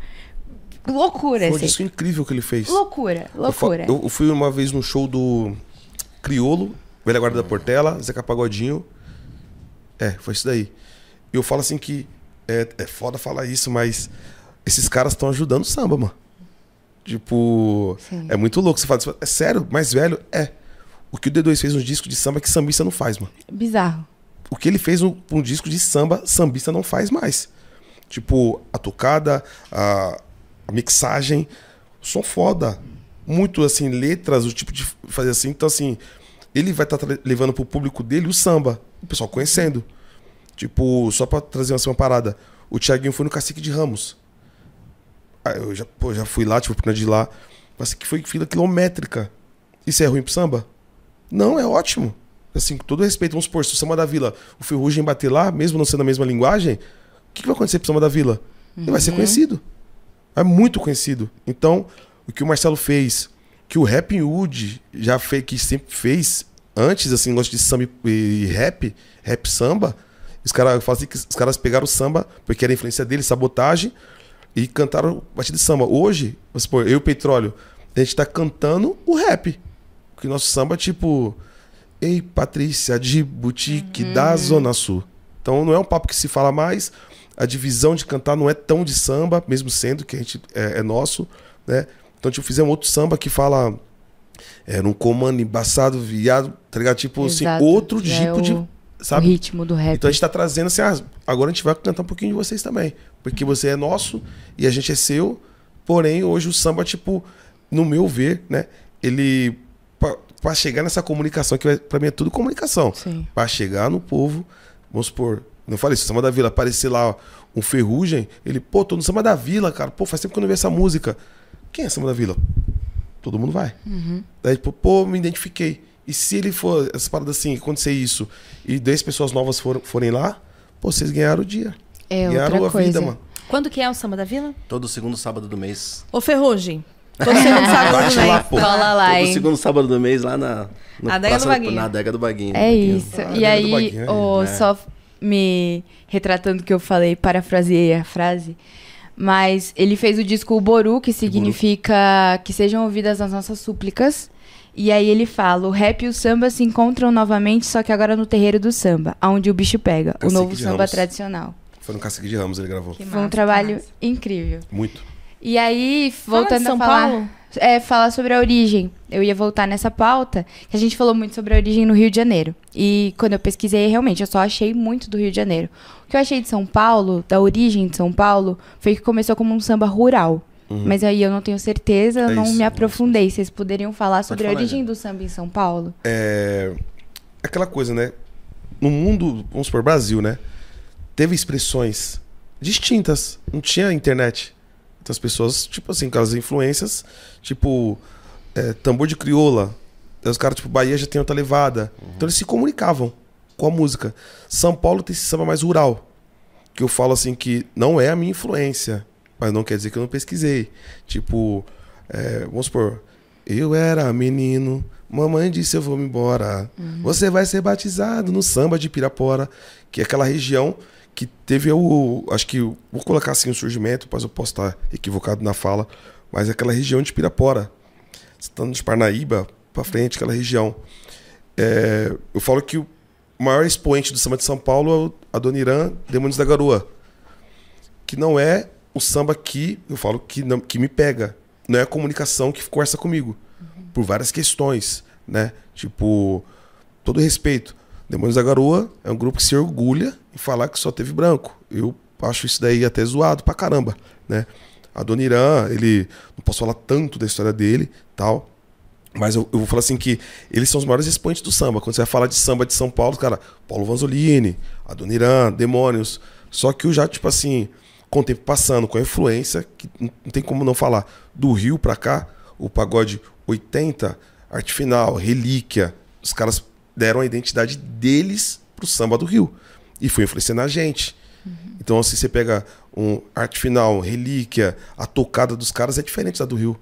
Loucura, Foi assim. disco incrível que ele fez. Loucura, loucura. Eu, eu fui uma vez no show do Criolo, Velha Guarda da Portela, Zeca Pagodinho. É, foi isso daí. E eu falo assim que é, é foda falar isso, mas esses caras estão ajudando o samba, mano. Tipo, Sim. é muito louco. Você fala, é sério, mais velho? É. O que o D2 fez um disco de samba que sambista não faz, mano. Bizarro. O que ele fez um, um disco de samba, sambista não faz mais. Tipo, a tocada, a, a mixagem, som foda. Muito, assim, letras, o tipo de fazer assim. Então, assim, ele vai estar levando pro público dele o samba. O pessoal conhecendo. Tipo, só pra trazer assim, uma parada. O Thiaguinho foi no Cacique de Ramos. Aí eu já, pô, já fui lá, oportunidade de lá. Mas que foi fila quilométrica. Isso é ruim pro samba? Não, é ótimo. Assim, com todo respeito, vamos supor, se o Samba da Vila, o Ferrugem bater lá, mesmo não sendo a mesma linguagem, o que, que vai acontecer pro Samba da Vila? Ele vai ser conhecido. É muito conhecido. Então, o que o Marcelo fez, que o Rap Hood já fez, que sempre fez, antes, assim, negócio de samba e e rap, rap samba, os caras falam assim que os caras pegaram o samba, porque era a influência dele, sabotagem, e cantaram batida de samba. Hoje, vamos supor, eu e o Petróleo, a gente tá cantando o rap. Porque nosso samba é tipo. Ei, Patrícia, de boutique da Zona Sul. Então não é um papo que se fala mais. A divisão de cantar não é tão de samba, mesmo sendo que a gente é, é nosso, né? Então, tipo, fizemos outro samba que fala. Era um comando embaçado, viado, tá ligado? Tipo, assim, Exato. outro Já é tipo de. o- Sabe? O ritmo do rap. Então a gente tá trazendo assim, ah, agora a gente vai cantar um pouquinho de vocês também. Porque você é nosso e a gente é seu. Porém, hoje o samba, tipo, no meu ver, né? Ele. Pra, pra chegar nessa comunicação, que vai- pra mim é tudo comunicação. Sim. Pra chegar no povo, vamos supor, não falei isso, Samba da Vila, aparecer lá um ferrugem, ele, pô, tô no Samba da Vila, cara, pô, faz tempo que eu não vi essa música. Quem é Samba da Vila? Todo mundo vai. Daí, tipo, pô, me identifiquei. E se ele for, essa parada assim, acontecer isso, e 10 pessoas novas for, forem lá, pô, vocês ganharam o dia. É ganharam outra a coisa. vida, mano. Quando que é o Samba da Vila? Todo segundo sábado do mês. Ô, Ferrugem. Todo segundo sábado do mês. lá, pô. Cola lá, Todo hein? segundo sábado do mês lá na. no Adega do Praça- Baguinho. Na adega do Baguinho. É Baguinho. isso. Ah, e do aí, Baguinho, o, é. só me retratando o que eu falei, parafraseei a frase. Mas ele fez o disco Uboru, que significa que sejam ouvidas as nossas súplicas. E aí ele fala: o rap e o samba se encontram novamente, só que agora no terreiro do samba, onde o bicho pega. o Cacique novo de samba Ramos. tradicional. Foi no Cacique de Ramos ele gravou. Que Foi um massa, trabalho que massa. incrível. Muito. E aí, Fala de voltando São a falar. Paulo. É, falar sobre a origem. Eu ia voltar nessa pauta, que a gente falou muito sobre a origem no Rio de Janeiro. E quando eu pesquisei, realmente, eu só achei muito do Rio de Janeiro. O que eu achei de São Paulo, da origem de São Paulo, foi que começou como um samba rural. Mas aí eu não tenho certeza, eu É não isso, me é aprofundei. Vocês poderiam falar sobre a falar, origem Jana. do samba em São Paulo? É aquela coisa, né? No mundo, vamos supor, Brasil, né? Teve expressões distintas. Não tinha internet. Então as pessoas, tipo assim, aquelas influências, tipo, é, tambor de crioula. Os caras, tipo, Bahia já tem outra levada. Então eles se comunicavam com a música. São Paulo tem esse samba mais rural. Que eu falo assim que não é a minha influência. Mas não quer dizer que eu não pesquisei. Tipo, é, vamos supor, eu era menino, mamãe disse eu vou me embora. Você vai ser batizado no samba de Pirapora, que é aquela região que teve o. Acho que. Vou colocar assim o surgimento, depois eu posso estar equivocado na fala, mas é aquela região de Pirapora. Estando de Parnaíba pra frente, aquela região. É, eu falo que o, maior expoente do samba de São Paulo é o Adoniran Demônios da Garoa. Que não é o samba que eu falo que, não, que me pega. Não é a comunicação que conversa comigo. Por várias questões, né? Tipo, todo respeito. Demônios da Garoa é um grupo que se orgulha falar que só teve branco. Eu acho isso daí até zoado pra caramba, né? Adoniran, ele. Não posso falar tanto da história dele, tal. Mas eu, eu vou falar assim que eles são os maiores expoentes do samba. Quando você vai falar de samba de São Paulo, cara, Paulo Vanzolini, Adoniran, Demônios. Só que o já, tipo assim, com o tempo passando, com a influência, que não tem como não falar, do Rio pra cá, o pagode 80, arte final, relíquia, os caras deram a identidade deles pro samba do Rio. E foi influenciando a gente. Uhum. Então, se você pega um arte final, relíquia, a tocada dos caras é diferente da do Rio.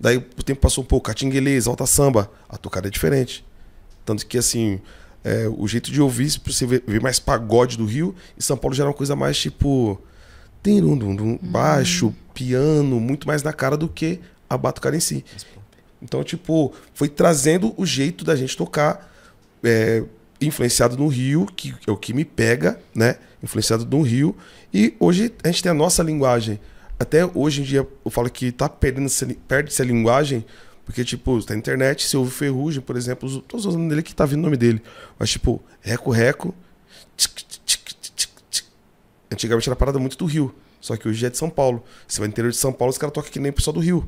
Daí o tempo passou um pouco, catinguelês, alta samba, a tocada é diferente. Tanto que, assim, é, o jeito de ouvir, você ver, mais pagode do Rio, e São Paulo já era uma coisa mais tipo. Tem um, baixo, piano, muito mais na cara do que a batucada em si. Então, tipo, foi trazendo o jeito da gente tocar, é, influenciado no Rio, que é o que me pega, né? Influenciado no Rio. E hoje a gente tem a nossa linguagem até hoje em dia eu falo que tá perdendo perde-se a linguagem, porque, tipo, tá na internet, se ouve Ferrugem, por exemplo, tô usando dele que tá vindo o nome dele. Mas, tipo, Reco Reco. Antigamente era parada muito do Rio. Só que hoje é de São Paulo. Você vai no interior de São Paulo, os caras tocam que nem o pessoal do Rio.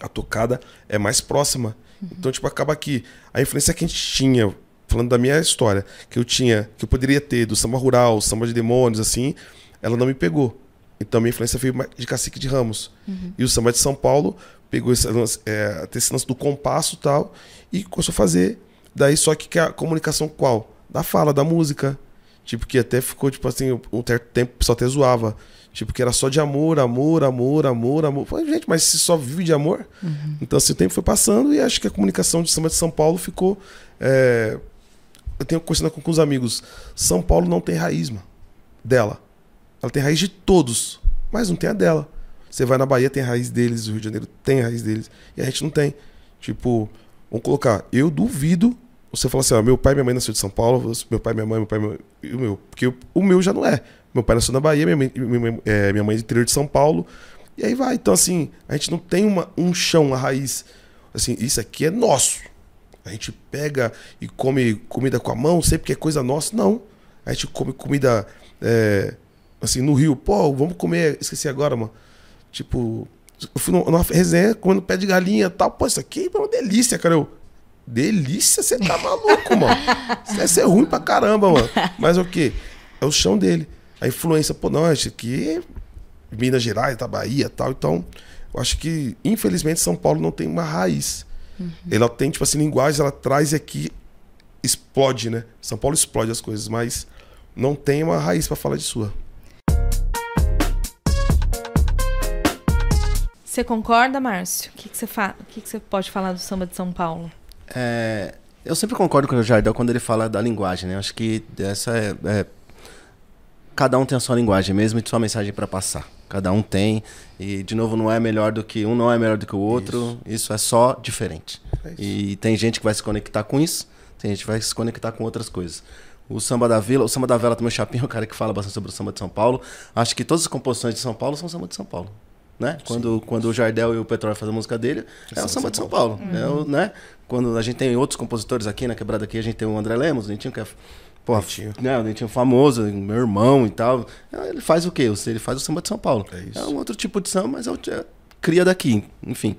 A tocada é mais próxima. Uhum. Então, tipo, acaba que a influência que a gente tinha, falando da minha história, que eu tinha, que eu poderia ter do samba rural, samba de demônios, assim, ela não me pegou. Então minha influência veio de Cacique de Ramos. Uhum. E o samba de São Paulo pegou esse lance, é, esse lance do compasso e tal, e começou a fazer. Daí só que, que a comunicação qual? Da fala, da música. Tipo, que até ficou, tipo assim, um certo tempo o pessoal até zoava. Tipo, que era só de amor, amor, amor, amor, amor. Falei, gente, mas se só vive de amor? Uhum. Então, assim, o tempo foi passando e acho que a comunicação de samba de São Paulo ficou. É... Eu tenho conversando com, os amigos. São Paulo não tem raiz, mano. Dela. Ela tem raiz de todos, mas não tem a dela. Você vai na Bahia, tem raiz deles, o Rio de Janeiro tem raiz deles, e a gente não tem. Tipo, vamos colocar, eu duvido você falar assim, ó, meu pai e minha mãe nasceu de São Paulo, meu pai, minha mãe, meu pai meu, e o meu. Porque o meu já não é. Meu pai nasceu na Bahia, minha mãe, minha, é, minha mãe é do interior de São Paulo. E aí vai. Então, assim, a gente não tem uma, um chão, uma raiz. Assim, isso aqui é nosso. A gente pega e come comida com a mão, sempre que é coisa nossa. Não. A gente come comida é, Assim, no Rio, pô, vamos comer. Esqueci agora, mano. Tipo, eu fui numa resenha comendo pé de galinha e tal. Pô, isso aqui é uma delícia, cara. Eu, delícia? Você tá maluco, mano. Isso ser ruim pra caramba, mano. Mas o quê? É o chão dele. A influência, pô, não, isso aqui é Minas Gerais, da Bahia tal. Então, eu acho que, infelizmente, São Paulo não tem uma raiz. Uhum. Ela tem, tipo assim, linguagem, ela traz e aqui explode, né? São Paulo explode as coisas, mas não tem uma raiz para falar de sua. Você concorda, Márcio? O que, que, você, fa... o que, que você pode falar do samba de São Paulo? É, eu sempre concordo com o Jardel quando ele fala da linguagem, né? Acho que essa é, é, Cada um tem a sua linguagem mesmo e sua mensagem para passar. Cada um tem. E, de novo, não é melhor do que um, não é melhor do que o outro. Isso, isso é só diferente. É e tem gente que vai se conectar com isso, tem gente que vai se conectar com outras coisas. O samba da vila, o samba da vela também, o Chapinho é o cara que fala bastante sobre o samba de São Paulo. Acho que todas as composições de São Paulo são samba de São Paulo né? Quando, quando o Jardel e o Petróleo fazem a música dele, é, o samba de São Paulo. Uhum. É o, né? Quando a gente tem outros compositores aqui na quebrada aqui, a gente tem o André Lemos, o Dentinho, que é. Pô, Dentinho. Né, o Dentinho famoso, meu irmão e tal. Ele faz o quê? Ele faz o samba de São Paulo. É, é um outro tipo de samba, mas é, é cria daqui. Enfim.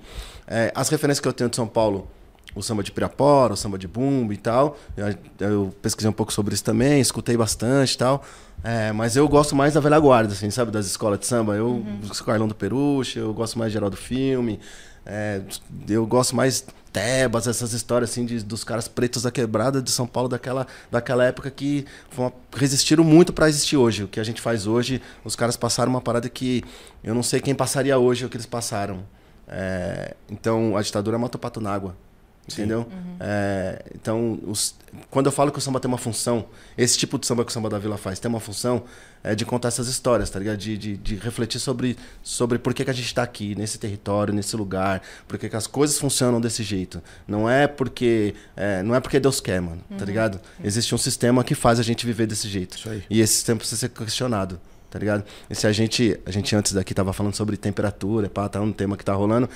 É, as referências que eu tenho de São Paulo o samba de Pirapora, o samba de bumbo e tal. Eu, eu, pesquisei um pouco sobre isso também, escutei bastante e tal. É, mas eu gosto mais da velha guarda, assim, sabe? Das escolas de samba. Eu uhum. Carlão do Peruche, eu gosto mais de Geraldo Filme. É, eu gosto mais Tebas, essas histórias assim de, dos caras pretos da quebrada de São Paulo daquela, daquela época que uma, resistiram muito para existir hoje. O que a gente faz hoje, os caras passaram uma parada que eu não sei quem passaria hoje o que eles passaram. É, então a ditadura matou pato na água. Entendeu? É, então, os- quando eu falo que o samba tem uma função, esse tipo de samba que o samba da Vila faz tem uma função é de contar essas histórias, tá ligado? De, de, de refletir sobre, sobre por que, que a gente está aqui, nesse território, nesse lugar, por que, que as coisas funcionam desse jeito. Não é porque é, não é porque Deus quer, mano, tá ligado? Existe um sistema que faz a gente viver desse jeito. Isso aí. E esse sistema precisa ser questionado, tá ligado? E se a gente, a gente antes daqui tava falando sobre temperatura, pá, tá um tema que tá rolando.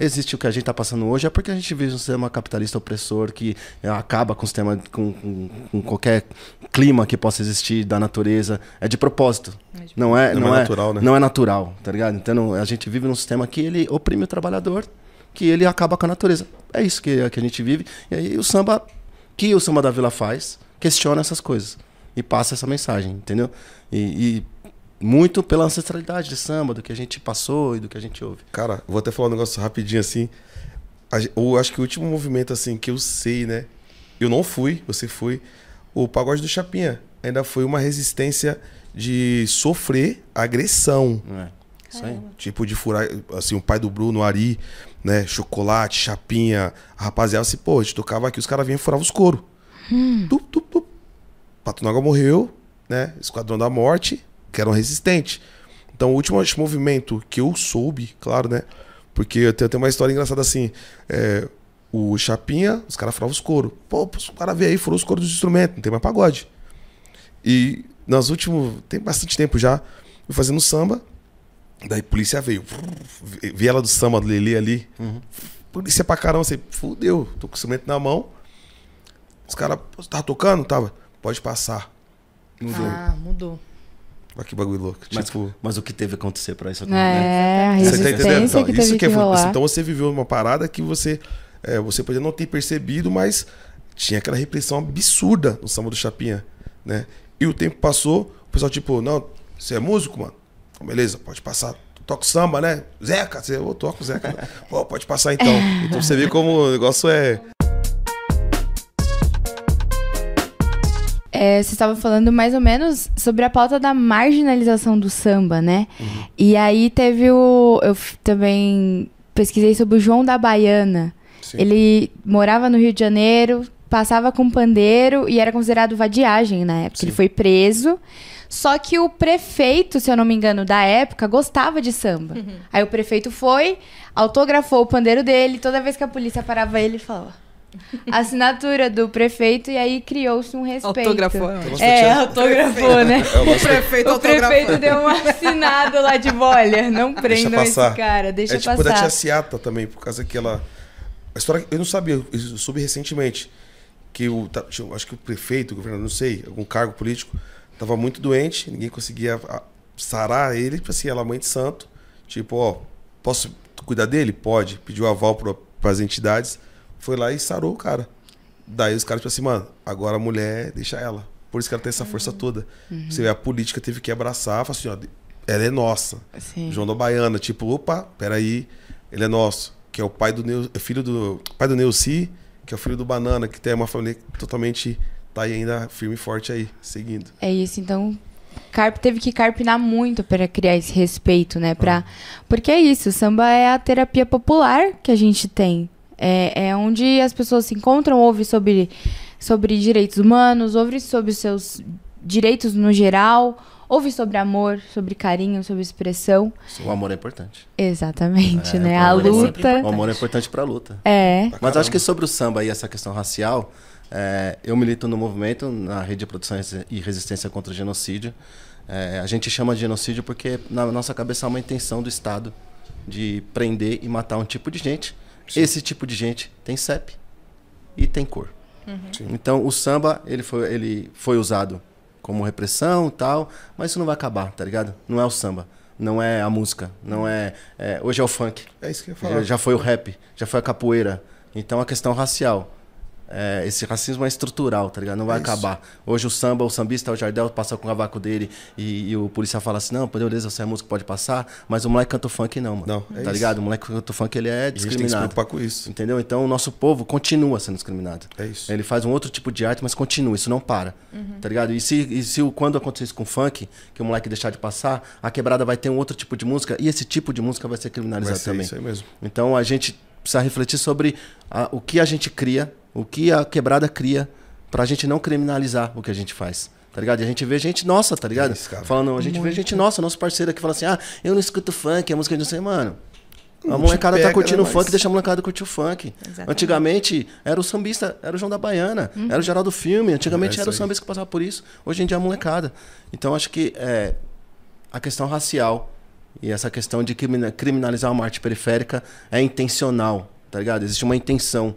Existe o que a gente tá passando hoje é porque a gente vive um sistema capitalista opressor que é, acaba com o sistema, com, com, com qualquer clima que possa existir da natureza. É de propósito. Não é, Não não, é é natural, né? Não é natural, tá ligado? Então a gente vive num sistema que ele oprime o trabalhador, que ele acaba com a natureza. É isso que, que a gente vive. E aí o samba, que o samba da Vila faz, questiona essas coisas e passa essa mensagem, entendeu? E, e muito pela ancestralidade de samba, do que a gente passou e do que a gente ouve. Cara, vou até falar um negócio rapidinho assim. Eu acho que o último movimento assim que eu sei, né? Eu não fui, você foi. O pagode do Chapinha ainda foi uma resistência de sofrer agressão. É? Isso aí. Tipo, de furar, assim, o pai do Bruno, Ari, né? Chocolate, chapinha. A rapaziada, assim, pô, a gente tocava aqui, os caras vinham e furavam os couro. Tup, tup, tup. Patunaga morreu, né? Esquadrão da Morte, que eram resistentes. Então, o último movimento que eu soube, claro, né? Porque eu tenho, eu tenho uma história engraçada assim. é, o Chapinha, os caras furavam os couro. Pô, os caras veio aí, furou os couro dos instrumentos, não tem mais pagode. E nos últimos. Tem bastante tempo já, fui fazendo samba. Daí a polícia veio. Vi ela do samba do Lelê ali. Polícia pra caramba, você fudeu. Tô com o instrumento na mão. Os caras, "Pô, você tava tocando? Tava. Pode passar. Mudou. Ah, mudou. Olha que bagulho louco. Mas, tipo. mas o que teve que acontecer pra isso acontecer? né? É, a Você tá resistência entendendo? Então, que isso teve que que, é rolar. foda. Então você viveu uma parada que você. é, você podia não ter percebido, mas tinha aquela repressão absurda no samba do Chapinha. Né? E o tempo passou, o pessoal, tipo, não, você é músico, mano? Então, beleza, pode passar. Toca samba, né? Zeca, você eu toco Zeca. né? Pô, pode passar então. Então você vê como o negócio é. É, você estava falando mais ou menos sobre a pauta da marginalização do samba, né? E aí teve o. Eu também pesquisei sobre o João da Baiana. Sim. Ele morava no Rio de Janeiro, passava com pandeiro e era considerado vadiagem na época. Ele Sim. foi preso. Só que o prefeito, se eu não me engano, da época, gostava de samba. Aí o prefeito foi, autografou o pandeiro dele, toda vez que a polícia parava ele, ele Assinatura do prefeito, e aí criou-se um respeito. Autografou. É, autografou, né? É, o prefeito O prefeito deu um assinado lá de bolha. Não prendam esse cara, deixa é tipo da passar. tia Ciata também, por causa que ela. A história eu não sabia, eu soube recentemente. Que o. tá- Acho que o prefeito, o governador, não sei, algum cargo político, tava muito doente, ninguém conseguia a- sarar ele, tipo assim, ela mãe de santo. Tipo, ó, posso cuidar dele? Pode. Pediu aval para as entidades. Foi lá e sarou o cara. Daí os caras, tipo assim, mano, agora a mulher, deixa ela. Por isso que ela tem essa força toda. Você vê, a política teve que abraçar, falar assim, ó, ela é nossa. Sim. João da Baiana, tipo, opa, peraí, ele é nosso. Que é o pai do Neu, é filho do pai do Neuci, que é o filho do Banana, que tem uma família totalmente tá aí ainda firme e forte aí, seguindo. É isso, então. Carp teve que carpinar muito para criar esse respeito, né? Pra... Porque é isso, o samba é a terapia popular que a gente tem. É, é onde as pessoas se encontram, ouve sobre, sobre direitos humanos, ouve sobre seus direitos no geral, ouve sobre amor, sobre carinho, sobre expressão. O amor é importante. Exatamente, É, né? A é luta. O amor é importante pra luta. É. Mas acho que sobre o samba e essa questão racial, é, eu milito no movimento, na rede de produção e resistência contra o genocídio. É, a gente chama de genocídio porque na nossa cabeça há uma intenção do Estado de prender e matar um tipo de gente. Esse tipo de gente tem CEP e tem cor. Sim. Então o samba ele foi, ele foi usado como repressão e tal, mas isso não vai acabar, tá ligado? Não é o samba, não é a música, não é, é- hoje é o funk. É isso que eu ia Já, falar. já foi o rap, já foi a capoeira. Então a questão racial. É, esse racismo é estrutural, tá ligado? Não vai É isso. acabar. Hoje o samba, o sambista, o Jardel passa com o cavaco dele e, e o policial fala assim: não, pô, beleza, você é músico, pode passar, mas o moleque canta o funk não, mano. Não, é tá isso. ligado? O moleque que canta o funk ele é E a gente tem que se discriminado. preocupar com isso. Entendeu? Então o nosso povo continua sendo discriminado. É isso. Ele faz um outro tipo de arte, mas continua, isso não para. Tá ligado? E se, e se o- quando acontecer isso com funk, que o moleque deixar de passar, a quebrada vai ter um outro tipo de música e esse tipo de música vai ser Vai criminalizado ser também. isso aí mesmo. Então a gente precisa refletir sobre a- o que a gente cria, o que a quebrada cria, pra gente não criminalizar o que a gente faz. Tá ligado? E a gente vê gente nossa, tá ligado? isso. Falando, a gente vê gente nossa, nosso parceiro aqui fala assim: ah, eu não escuto funk, a música de não sei, mano. A molecada pega, tá curtindo né, o funk, mas- deixa a molecada curtir o funk. Exatamente. Antigamente era o sambista, era o João da Baiana, era o Geraldo Filme. Antigamente É era o sambista que passava por isso. Hoje em dia é a molecada. Então acho que é, a questão racial e essa questão de crimina- criminalizar uma arte periférica é intencional, tá ligado? Existe uma intenção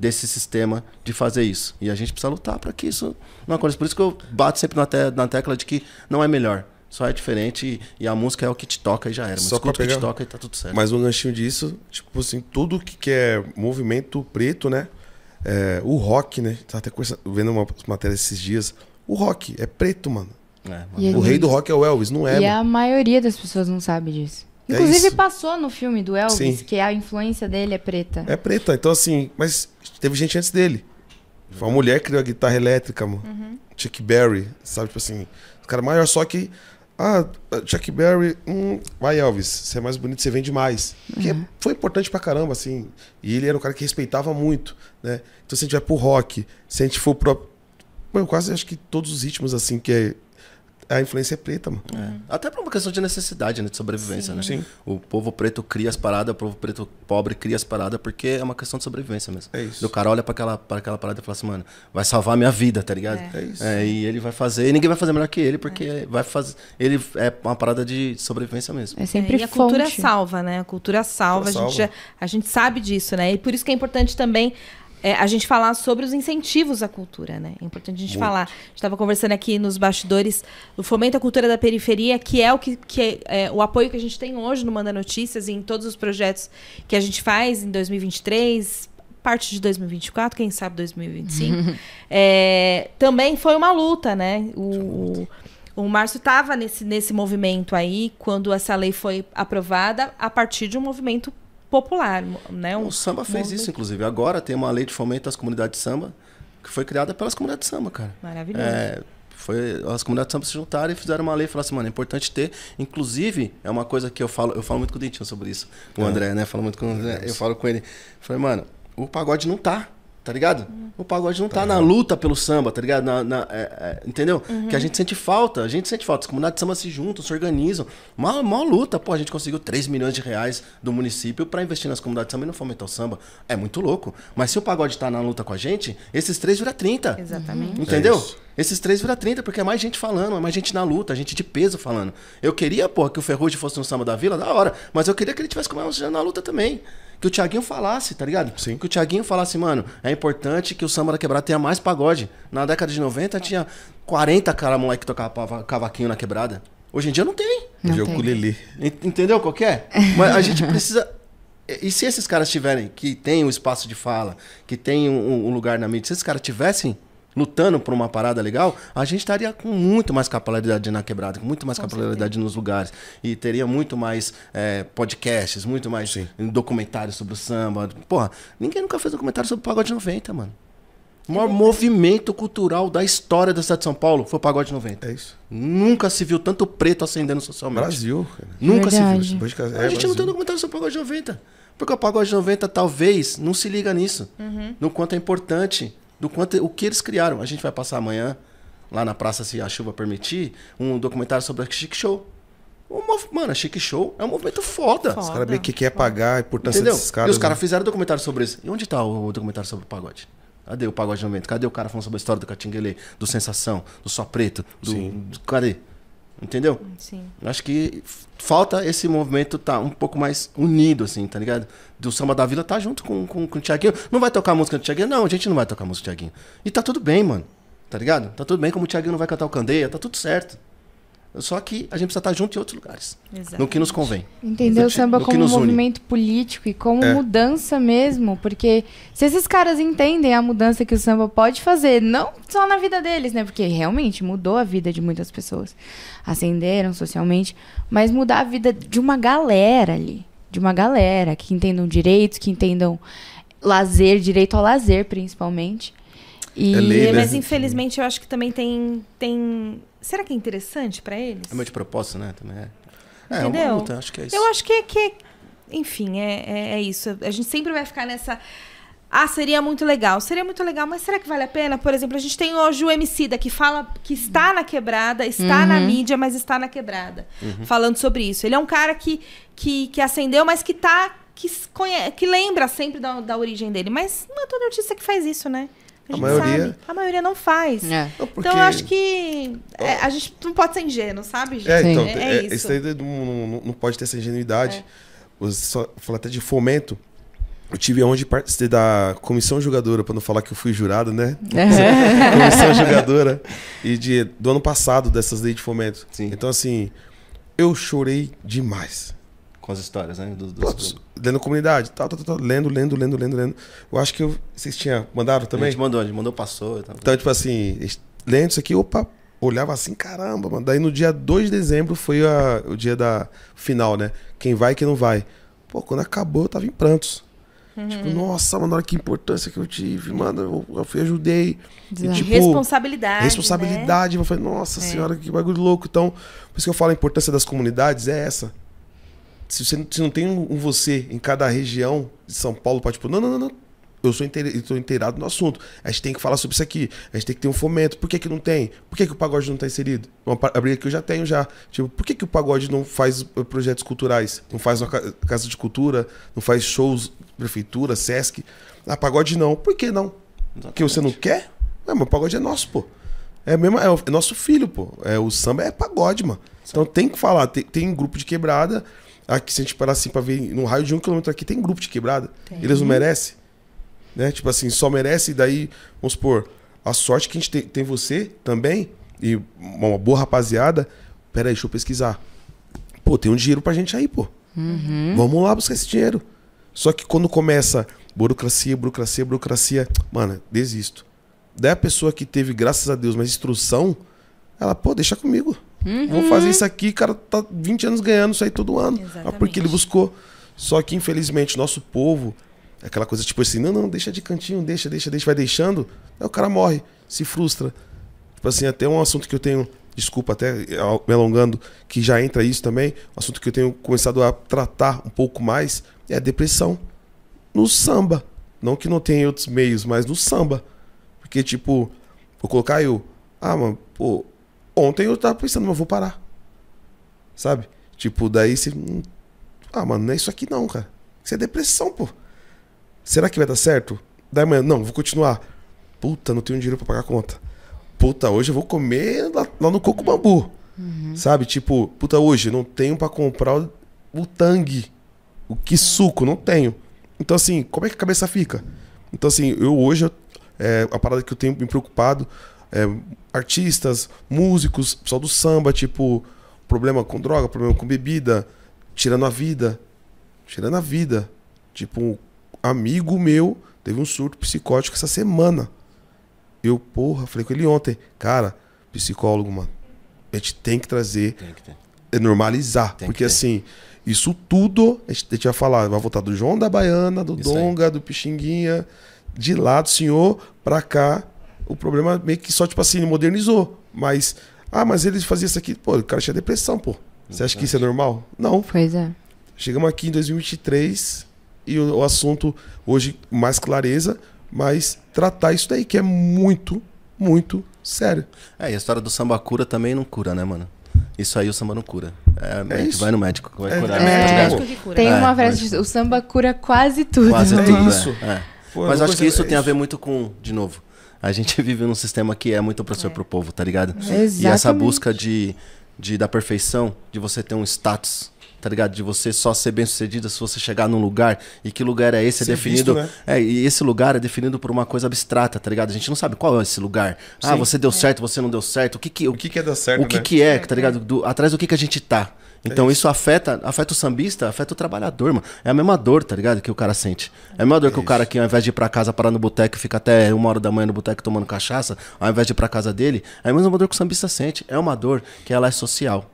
desse sistema de fazer isso. E a gente precisa lutar para que isso não aconteça. Por isso que eu bato sempre na, te- na tecla de que não é melhor. Só é diferente e, e a música é o que te toca e já era. Mas Só pra escuta o que te toca e tá tudo certo. Mas um ganchinho disso, tipo assim, tudo que que é movimento preto, né? É, o rock, né? Tava até vendo uma matéria esses dias. O rock é preto, mano. É, mano. E O rei do rock é o Elvis, não é, e mano. a maioria das pessoas não sabe disso. É Inclusive isso. passou no filme do Elvis Sim. que a influência dele é preta. É preta. Então, assim, mas teve gente antes dele. Foi uma mulher que criou a guitarra elétrica, mano. Chuck Berry, sabe? Tipo assim, o cara maior, só que. Ah, Chuck Berry, hum, vai Elvis, você é mais bonito, você vende mais. Que foi importante pra caramba, assim. E ele era um cara que respeitava muito, né? Então, se a gente vai pro rock, se a gente for pro. Mano, quase acho que todos os ritmos, assim, que é. A influência é preta, mano. É. Até por uma questão de necessidade, né? De sobrevivência, né? Sim. O povo preto cria as paradas, o povo preto pobre cria as paradas, porque é uma questão de sobrevivência mesmo. É isso. O cara olha pra aquela, pra aquela parada e fala assim, mano, vai salvar a minha vida, tá ligado? É isso. e ele vai fazer, e ninguém vai fazer melhor que ele, porque vai fazer. Ele é uma parada de sobrevivência mesmo. É sempre e a cultura fonte. salva, né? A cultura salva, Cultura a, gente, salva. já- a gente sabe disso, né? E por isso que é importante também é, a gente falar sobre os incentivos à cultura, né? É importante a gente Muito. falar. A gente estava conversando aqui nos bastidores do Fomento à Cultura da Periferia, que é o que, que é, é, o apoio que a gente tem hoje no Manda Notícias e em todos os projetos que a gente faz em 2023, parte de 2024, quem sabe 2025. É, também foi uma luta, né? O, o, o Márcio estava nesse, nesse movimento aí, quando essa lei foi aprovada, a partir de um movimento popular, né? Um, O samba fez movimento isso, inclusive. Agora tem uma lei de fomento às comunidades de samba, que foi criada pelas comunidades de samba, cara. Maravilhoso. É, foi, as comunidades de samba se juntaram e fizeram uma lei e falaram assim, mano, é importante ter. Inclusive, é uma coisa que eu falo, eu falo muito com o Dentinho sobre isso. O André, né? Falo muito com o André. Eu falo com ele. Falei, mano, o pagode não tá. Tá ligado? O pagode não tá na luta pelo samba, tá ligado? Na, na- é, é, entendeu? Que a gente sente falta, a gente sente falta. As comunidades de samba se juntam, se organizam. Mó, mó luta, pô, a gente conseguiu 3 milhões de reais do município pra investir nas comunidades de samba e não fomentar o samba. É muito louco. Mas se o pagode tá na luta com a gente, esses três vira 30. Exatamente. Entendeu? É. Esses três vira 30, porque é mais gente falando, é mais gente na luta, gente de peso falando. Eu queria, pô, que o Ferrugem fosse no samba da vila, da hora. Mas eu queria que ele tivesse começando na luta também. Que o Thiaguinho falasse, tá ligado? Sim. Que o Thiaguinho falasse, mano, é importante que o samba da quebrada tenha mais pagode. Na década de 90 tinha 40 cara moleque que tocava cavaquinho na quebrada. Hoje em dia não tem. Não ukulele. Ent- Entendeu qual que é? Mas a gente precisa. E e se esses caras tiverem, que tem um espaço de fala, que tem um, um lugar na mídia, se esses caras tivessem lutando por uma parada legal, a gente estaria com muito mais capilaridade na quebrada, com muito mais capilaridade nos lugares. E teria muito mais é, podcasts, muito mais Sim. documentários sobre o samba. Porra, ninguém nunca fez documentário sobre o pagode 90, mano. O maior movimento cultural da história da cidade de São Paulo foi o pagode 90. É isso. Nunca se viu tanto preto ascendendo socialmente. Brasil. cara. Nunca Verdade. se viu. É, a gente não Brasil. tem documentário sobre o Pagode 90. Porque o Pagode 90 talvez não se liga nisso. No quanto é importante, do quanto o que eles criaram. A gente vai passar amanhã, lá na praça, se a chuva permitir, um documentário sobre a Chic Show. Mano, a Chic Show é um movimento foda. Foda. Os caras meio que quer pagar a importância Entendeu? desses caras. e os caras né? fizeram documentário sobre isso. E onde tá o documentário sobre o pagode? Cadê o pagode 90? Cadê o cara falando sobre a história do Catinguelê, do Sensação, do Só Preto? Do, Sim. do- cadê? Entendeu? Sim. Acho que falta esse movimento tá um pouco mais unido, assim, tá ligado? Do Samba da Vila tá junto com, com, com o Thiaguinho. Não vai tocar a música do Thiaguinho? Não, a gente não vai tocar a música do Thiaguinho. E tá tudo bem, mano. Tá ligado? Tá tudo bem, como o Thiaguinho não vai cantar o Candeia, tá tudo certo. Só que a gente precisa estar junto em outros lugares. Exato. No que nos convém. Entender o samba como um une. movimento político e como É. mudança mesmo. Porque se esses caras entendem a mudança que o samba pode fazer, não só na vida deles, né? Porque realmente mudou a vida de muitas pessoas. Ascenderam socialmente, mas mudar a vida de uma galera ali. De uma galera que entendam direitos, que entendam lazer, direito ao lazer, principalmente. E É lei, É, né? mas infelizmente eu acho que também tem. tem... Será que é interessante pra eles? É meio de propósito, né? Também é. É, Entendeu? uma luta, acho que é isso. Eu acho que, que enfim, é, é, é isso. A gente sempre vai ficar nessa. Ah, seria muito legal. Seria muito legal, mas será que vale a pena? Por exemplo, a gente tem hoje o MC da que fala que está na quebrada, está na mídia, mas está na quebrada. Falando sobre isso. Ele é um cara que, que, que acendeu, mas que tá. Que, s- conhe- que lembra sempre da, da origem dele. Mas não é todo artista que faz isso, né? A gente maioria- sabe. A maioria não faz. É. Não, porque- Então eu acho que é, a gente não pode ser ingênuo, sabe, gente? É, então, É, é, é isso. isso aí não, não- não pode ter essa ingenuidade. Você só fala até de fomento. Eu tive onde participei da comissão jogadora, pra não falar que eu fui jurado, né? comissão jogadora. E de, do ano passado, dessas leis de fomento. Sim. Então, assim, eu chorei demais. Com as histórias, né? Dos, dos- Putz, lendo comunidade, tal, tal, tal, tal, lendo, lendo, lendo, lendo, lendo. Eu acho que eu, vocês tinham mandado A também? gente mandou, a gente mandou, passou. e tal. Então, tipo assim, lendo isso aqui, opa, olhava assim, caramba, mano. Daí no dia 2 de dezembro foi a- o dia da final, né? Quem vai e quem não vai. Pô, quando acabou, eu tava em prantos. Tipo, nossa, mano, olha que importância que eu tive, mano. Eu, eu fui, ajudei. E, tipo, responsabilidade. responsabilidade. Eu falei, nossa senhora, que bagulho louco. Então, por isso que eu falo, a importância das comunidades é essa. Se você não- se não tem um, um você em cada região de São Paulo, pode, tipo, não, não, não, não. Eu sou tô inteirado no assunto. A gente tem que falar sobre isso aqui. A gente tem que ter um fomento. Por que, que não tem? Por que, que o pagode não tá inserido? Uma briga que eu já tenho já. Tipo, por que, que o pagode não faz eh, projetos culturais? Não faz uma ca- casa de cultura? Não faz shows, prefeitura, Sesc? Ah, pagode não. Por que não? Porque você não quer? É, mas o pagode é nosso, pô. É, mesmo, é, o- é nosso filho, pô. É, o samba é pagode, mano. Então tem que falar. Tem, tem grupo de quebrada. Aqui, se a gente parar assim pra ver, no raio de um quilômetro aqui tem grupo de quebrada. Eles não merecem? Né? Tipo assim, só merece. E daí, vamos supor, a sorte que a gente tem, tem você também, e uma boa rapaziada. Pera aí, deixa eu pesquisar. Pô, tem um dinheiro pra gente aí, pô. Vamos lá buscar esse dinheiro. Só que quando começa burocracia, burocracia, burocracia, mano, desisto. Daí a pessoa que teve, graças a Deus, mais instrução, ela, pô, deixa comigo. Vou fazer isso aqui, o cara tá 20 anos ganhando isso aí todo ano. Ah, Exatamente. porque ele buscou. Só que, infelizmente, nosso povo, é aquela coisa tipo assim, não, não, deixa de cantinho, deixa, deixa, deixa, vai deixando, aí o cara morre, se frustra. Tipo assim, até um assunto que eu tenho, desculpa até al- me alongando, que já entra isso também, um assunto que eu tenho começado a tratar um pouco mais é a depressão. No samba. Não que não tenha outros meios, mas no samba. Porque, tipo, vou colocar eu. Ah, mano, pô, ontem eu tava pensando, mas vou parar. Sabe? Tipo, daí você. hum, Ah, mano, não é isso aqui não, cara. Isso é depressão, pô. Será que vai dar certo? Daí amanhã, não, vou continuar. Puta, não tenho dinheiro pra pagar a conta. Puta, hoje eu vou comer lá, lá no Coco Bambu. Sabe? Tipo, puta, hoje não tenho pra comprar o, o tangue. O que suco, não tenho. Então, assim, como é que a cabeça fica? Então, assim, eu hoje, é, a parada que eu tenho me preocupado, é, artistas, músicos, pessoal do samba, tipo, problema com droga, problema com bebida, tirando a vida. Tirando a vida. Tipo, um amigo meu teve um surto psicótico essa semana. Eu, porra, falei com ele ontem. Cara, psicólogo, mano. A gente tem que trazer, Tem que ter. é normalizar. Tem que porque assim, isso tudo, a gente, a gente vai falar, vai voltar do João da Baiana, do Isso aí. Donga, do Pixinguinha, de lá do senhor pra cá. O problema meio que só, tipo assim, modernizou. Mas, ah, mas ele fazia isso aqui, pô, o cara tinha depressão, pô. Você acha que isso é normal? Não. Pois é. Chegamos aqui em 2023 e o, o assunto hoje mais clareza, mas tratar isso daí que é muito, muito sério. É, e a história do samba cura também não cura, né, mano? Isso aí o samba não cura. É, a gente isso. vai no médico que vai É, curar. é médico. Médico que cura. Tem É, uma frase mas- o samba cura quase tudo. Quase É tudo. isso. É. é. Pô, Mas acho que isso tem a isso. ver muito com, de novo, a gente vive num sistema que é muito opressor pro povo, tá ligado? E essa Exatamente. busca de, de da perfeição, de você ter um status, tá ligado? De você só ser bem sucedido se você chegar num lugar. E que lugar é esse? É Ser definido. visto, né? É, e esse lugar é definido por uma coisa abstrata, tá ligado? A gente não sabe qual é esse lugar. Ah, Sim. você deu certo, você não deu certo. O que que, O que, que é dar certo, o que, né? que é, tá ligado? Do- atrás do que, que a gente tá. Então isso. afeta, afeta o sambista, afeta o trabalhador, mano. É a mesma dor, tá ligado? Que o cara sente. É a mesma dor que o cara que ao invés de ir pra casa parar no boteco e fica até uma hora da manhã no boteco tomando cachaça, ao invés de ir pra casa dele, é a mesma dor que o sambista sente. É uma dor que ela é social.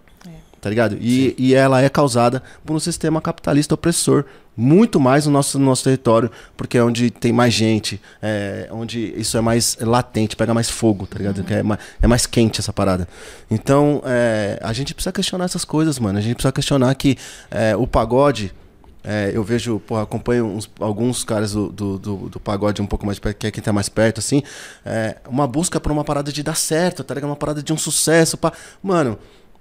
Tá ligado? E, e ela é causada por um sistema capitalista opressor. Muito mais no nosso, no nosso território, porque é onde tem mais gente, é onde isso é mais latente, pega mais fogo, tá ligado? Que É, mais, é mais quente essa parada. Então, é, a gente precisa questionar essas coisas, mano. A gente precisa questionar que é, o pagode É, eu vejo, porra, acompanho uns- alguns caras do, do, do, do pagode um pouco mais perto, que é quem tá mais perto, assim. É, uma busca por uma parada de dar certo, tá ligado? Uma parada de um sucesso. Pá. Mano,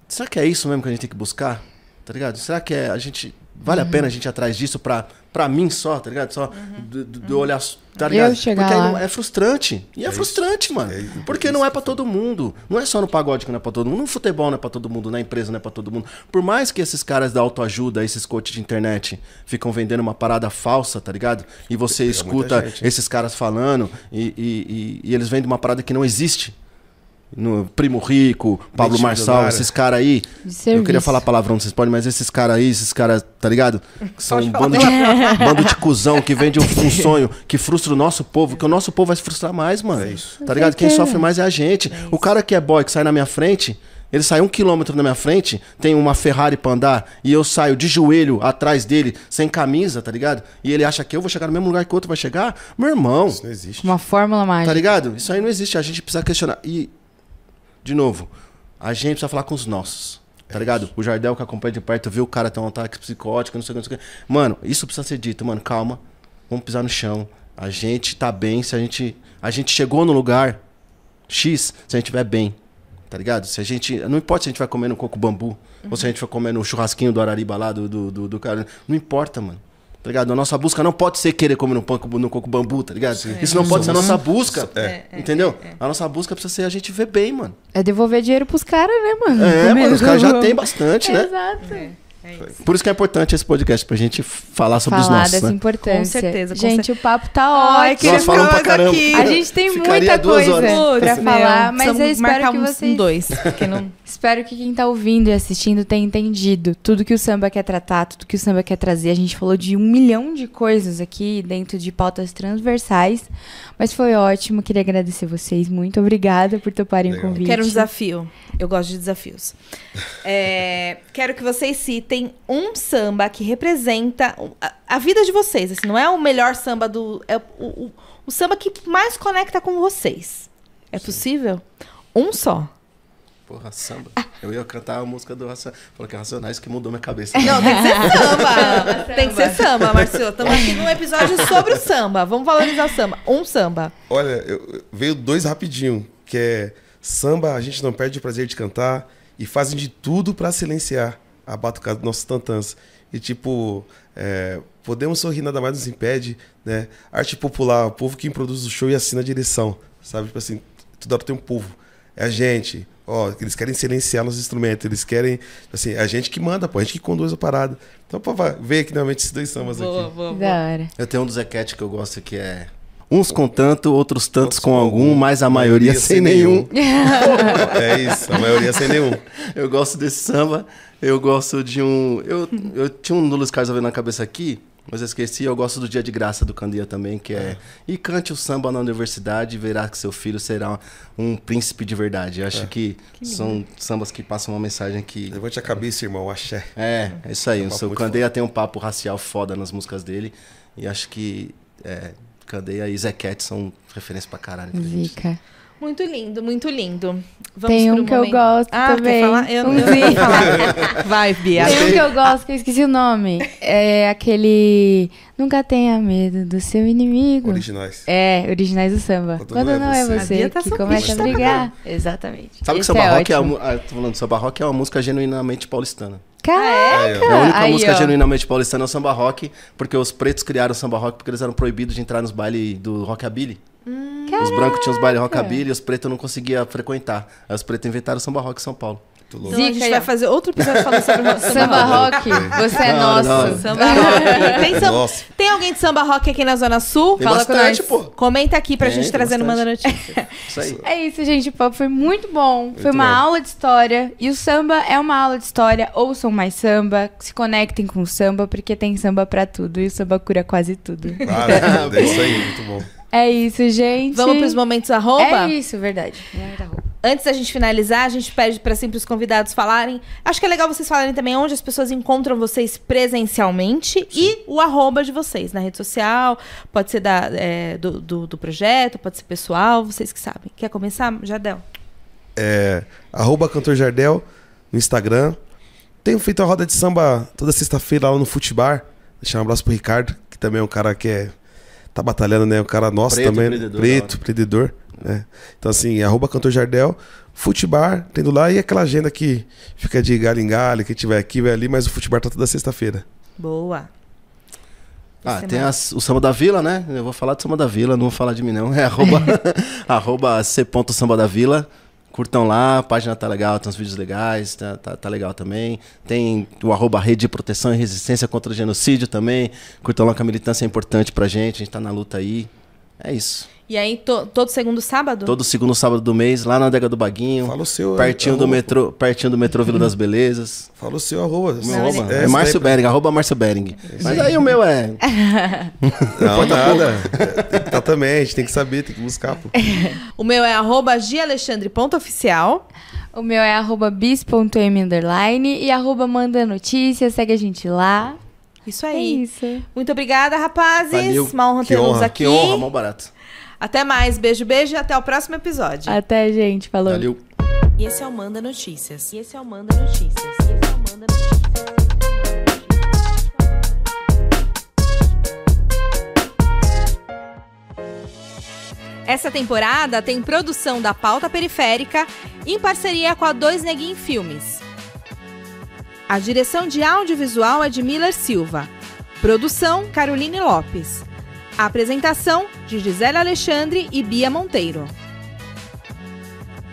será que é isso mesmo que a gente tem que buscar? Tá ligado? Será que é, a gente. Vale a pena a gente ir atrás disso pra, pra mim só, tá ligado? Só do, do- do olhar. Tá ligado? chegar Porque aí lá. não- é frustrante. E é, frustrante, mano. É Porque é não é eu todo mundo. Não é só no pagode que não é pra todo mundo. No futebol não é pra todo mundo. Na empresa não é pra todo mundo. Por mais que esses caras da autoajuda, esses coaches de internet, ficam vendendo uma parada falsa, tá ligado? E você escuta gente. esses caras falando e, e, e- e eles vendem uma parada que não existe. No Primo Rico, Pablo Marçal, esses caras aí. Eu queria falar palavrão, vocês podem, mas esses caras aí, esses caras, tá ligado? Que São um bando de, bando de cuzão que vende um, um sonho que frustra o nosso povo, que o nosso povo vai se frustrar mais, mano. É isso. Tá ligado? Quem sofre mais é a gente. o cara que é boy, que sai na minha frente, ele sai um quilômetro na minha frente, tem uma Ferrari pra andar, e eu saio de joelho atrás dele, sem camisa, tá ligado? E ele acha que eu vou chegar no mesmo lugar que o outro vai chegar? Meu irmão, Isso não existe. Uma fórmula mágica. Tá ligado? Isso aí não existe. A gente precisa questionar. E, de novo, a gente precisa falar com os nossos. Tá ligado? O Jardel que acompanha de perto viu o cara ter um ataque psicótico, não sei o que, não sei o que. Mano, isso precisa ser dito, mano. Calma. Vamos pisar no chão. A gente tá bem se a gente. A gente chegou no lugar X se a gente estiver bem. Tá ligado? Se a gente. Não importa se a gente vai comer no coco bambu. Ou se a gente vai comer no churrasquinho do Arariba lá, do, do, do, do cara. Não importa, mano. Tá ligado? A nossa busca não pode ser querer comer no, panco, no coco bambu, tá ligado? Isso não pode ser a nossa busca. É. Entendeu? A nossa busca precisa ser a gente ver bem, mano. É devolver dinheiro pros caras, né, mano? É, Comer mano, os caras já têm bastante, né? Exato. Por isso que é importante esse podcast, pra gente falar sobre os Falar nossos, dessa né? importância. Com certeza, com Gente, o papo tá Ai, ótimo. Nós falamos pra mais caramba. aqui. A gente tem Ficaria muita coisa horas. pra falar, meu, mas eu espero que vocês... dois, porque não... Espero que quem tá ouvindo e assistindo tenha entendido tudo que o samba quer tratar, tudo que o samba quer trazer. A gente falou de um milhão de coisas aqui dentro de pautas transversais, mas foi ótimo. Queria agradecer vocês. Muito obrigada por toparem o convite. Quero um desafio. Eu gosto de desafios. É, quero que vocês citem um samba que representa a, a vida de vocês. Assim, não é o melhor samba do. É o, o, o samba que mais conecta com vocês. É possível? Um só. Porra, samba. Eu ia cantar a música do Racionais. Falou que é Racionais que mudou minha cabeça. Não, tem que ser samba. Tem que ser samba, Marcio. Estamos aqui num episódio sobre o samba. Vamos valorizar o samba. Um samba. Olha, eu- veio dois rapidinho, que é samba, a gente não perde o prazer de cantar e fazem de tudo pra silenciar a batucada dos nossos tantãs. E tipo, é, podemos sorrir, nada mais nos impede, né? Arte popular, o povo quem produz o show e assina a direção, sabe? Tipo assim, toda hora tem um povo. É a gente, ó, eles querem silenciar nos instrumentos, eles querem, assim, é a gente que manda, pô, a gente que conduz a parada. Então, pô, vai, ver aqui realmente esses dois sambas Boa, aqui. boa, Que boa. Eu tenho um do Zequete que eu gosto que é. Uns com tanto, outros tantos com algum, algum, mas a maioria, sem nenhum. É isso, a maioria sem nenhum. Eu gosto desse samba. Eu gosto de um. Eu, eu tinha um do Luiz Carlos na cabeça aqui, mas eu esqueci. Eu gosto do Dia de Graça do Candia também, que é. E cante o samba na universidade e verá que seu filho será um príncipe de verdade. Eu acho que, são sambas que passam uma mensagem que. Levante a cabeça, irmão, axé. É, é isso aí. É um o seu Candeia tem um papo racial foda nas músicas dele. E acho que é, Candeia e Zequete são referência pra caralho. pra gente. Zica. Muito lindo, muito lindo. Vamos Tem pro um que eu momento- gosto ah, também. Quer falar? Eu, eu Um não ia falar. Vai, Bia. Tem um que eu gosto, que eu esqueci o nome. É aquele. Nunca tenha medo do seu inimigo. Originais. É, originais do samba. Quando Quando, não é você, Bia tá que começa a brigar. Exatamente. Sabe que Esse samba é rock é, a, ótimo. mu- ah, tô falando, samba rock é uma música genuinamente paulistana. Caraca! Aí, ó. É a única Aí, música ó. genuinamente paulistana é o samba rock, porque os pretos criaram o samba rock porque eles eram proibidos de entrar nos bailes do rockabilly. Os brancos tinham os bailes rockabilly e os pretos não conseguiam frequentar. Aí os pretos inventaram o samba rock em São Paulo. Muito louco. Então a gente Zica vai fazer outro episódio falando sobre o samba, Samba rock. você é nosso. Samba rock. Tem, samba- Nossa. tem alguém de samba rock aqui na Zona Sul? Tem Fala com bastante, nós. pô. Comenta aqui pra Tem, gente trazer no Manda bastante. Notícia. Isso aí. É isso, gente. O papo foi muito bom. foi uma bom. aula de história. E o samba é uma aula de história. Ouçam mais samba. Se conectem com o samba, porque tem samba pra tudo. E o samba cura quase tudo. Claro, é isso aí, muito bom. É isso, gente. Vamos pros momentos arroba? É isso, verdade. Momento arroba. Antes da gente finalizar, a gente pede para sempre os convidados falarem. Acho que é legal vocês falarem também onde as pessoas encontram vocês presencialmente e o arroba de vocês na rede social. Pode ser da, é, do, do, do projeto, pode ser pessoal, vocês que sabem. Quer começar, Jardel? É, arroba Cantor Jardel no Instagram. Tenho feito a roda de samba toda sexta-feira lá no Futibar. A Deixar um abraço pro Ricardo, que também é um cara que é, tá batalhando, né? Um cara nosso Preto, também. empreendedor, preto, da empreendedor. Né? Então, assim, arroba cantor Jardel, Futebar, tendo lá, e aquela agenda que fica de galho em galho, quem tiver aqui vai ali, mas o Futebar tá toda sexta-feira. Boa. Ah, tem as- o Samba da Vila, né? Eu vou falar do Samba da Vila, não vou falar de mim não. É arroba, arroba c.samba da Vila. Curtam lá, a página tá legal, tem uns vídeos legais, tá, tá, tá legal também. Tem o arroba Rede de Proteção e Resistência contra o Genocídio também. Curtam lá que a militância é importante pra gente, a gente tá na luta aí. É isso. E aí, to- todo segundo sábado? Todo segundo sábado do mês, lá na Adega do Baguinho. Fala o seu. Pertinho do metrô, pertinho do metrô Vila das Belezas. Fala o seu arroba. Meu arroba É, é Márcio Bering, arroba Márcio Bering. Mas aí o meu é. Não, nada. Que tá também, a gente tem que saber, tem que buscar, pô. O meu é arroba gialexandre.oficial. O meu é arroba bis.m e arroba manda notícias, segue a gente lá. Isso É aí. isso. Muito obrigada, rapazes. Valeu. Uma honra honra, aqui. Que honra, mão barato. Até mais. Beijo, beijo e até o próximo episódio. Até, gente. Falou. Valeu. E esse é o Manda Notícias. E esse é o Manda Notícias. E esse é o Manda Notícias. Essa temporada tem produção da Pauta Periférica em parceria com a Dois Neguin Filmes. A direção de audiovisual é de Miller Silva. Produção Caroline Lopes. Apresentação de Gisele Alexandre e Bia Monteiro.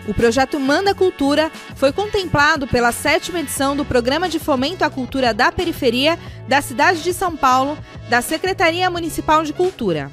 O projeto Manda Cultura foi contemplado pela sétima edição do Programa de Fomento à Cultura da Periferia da cidade de São Paulo, da Secretaria Municipal de Cultura.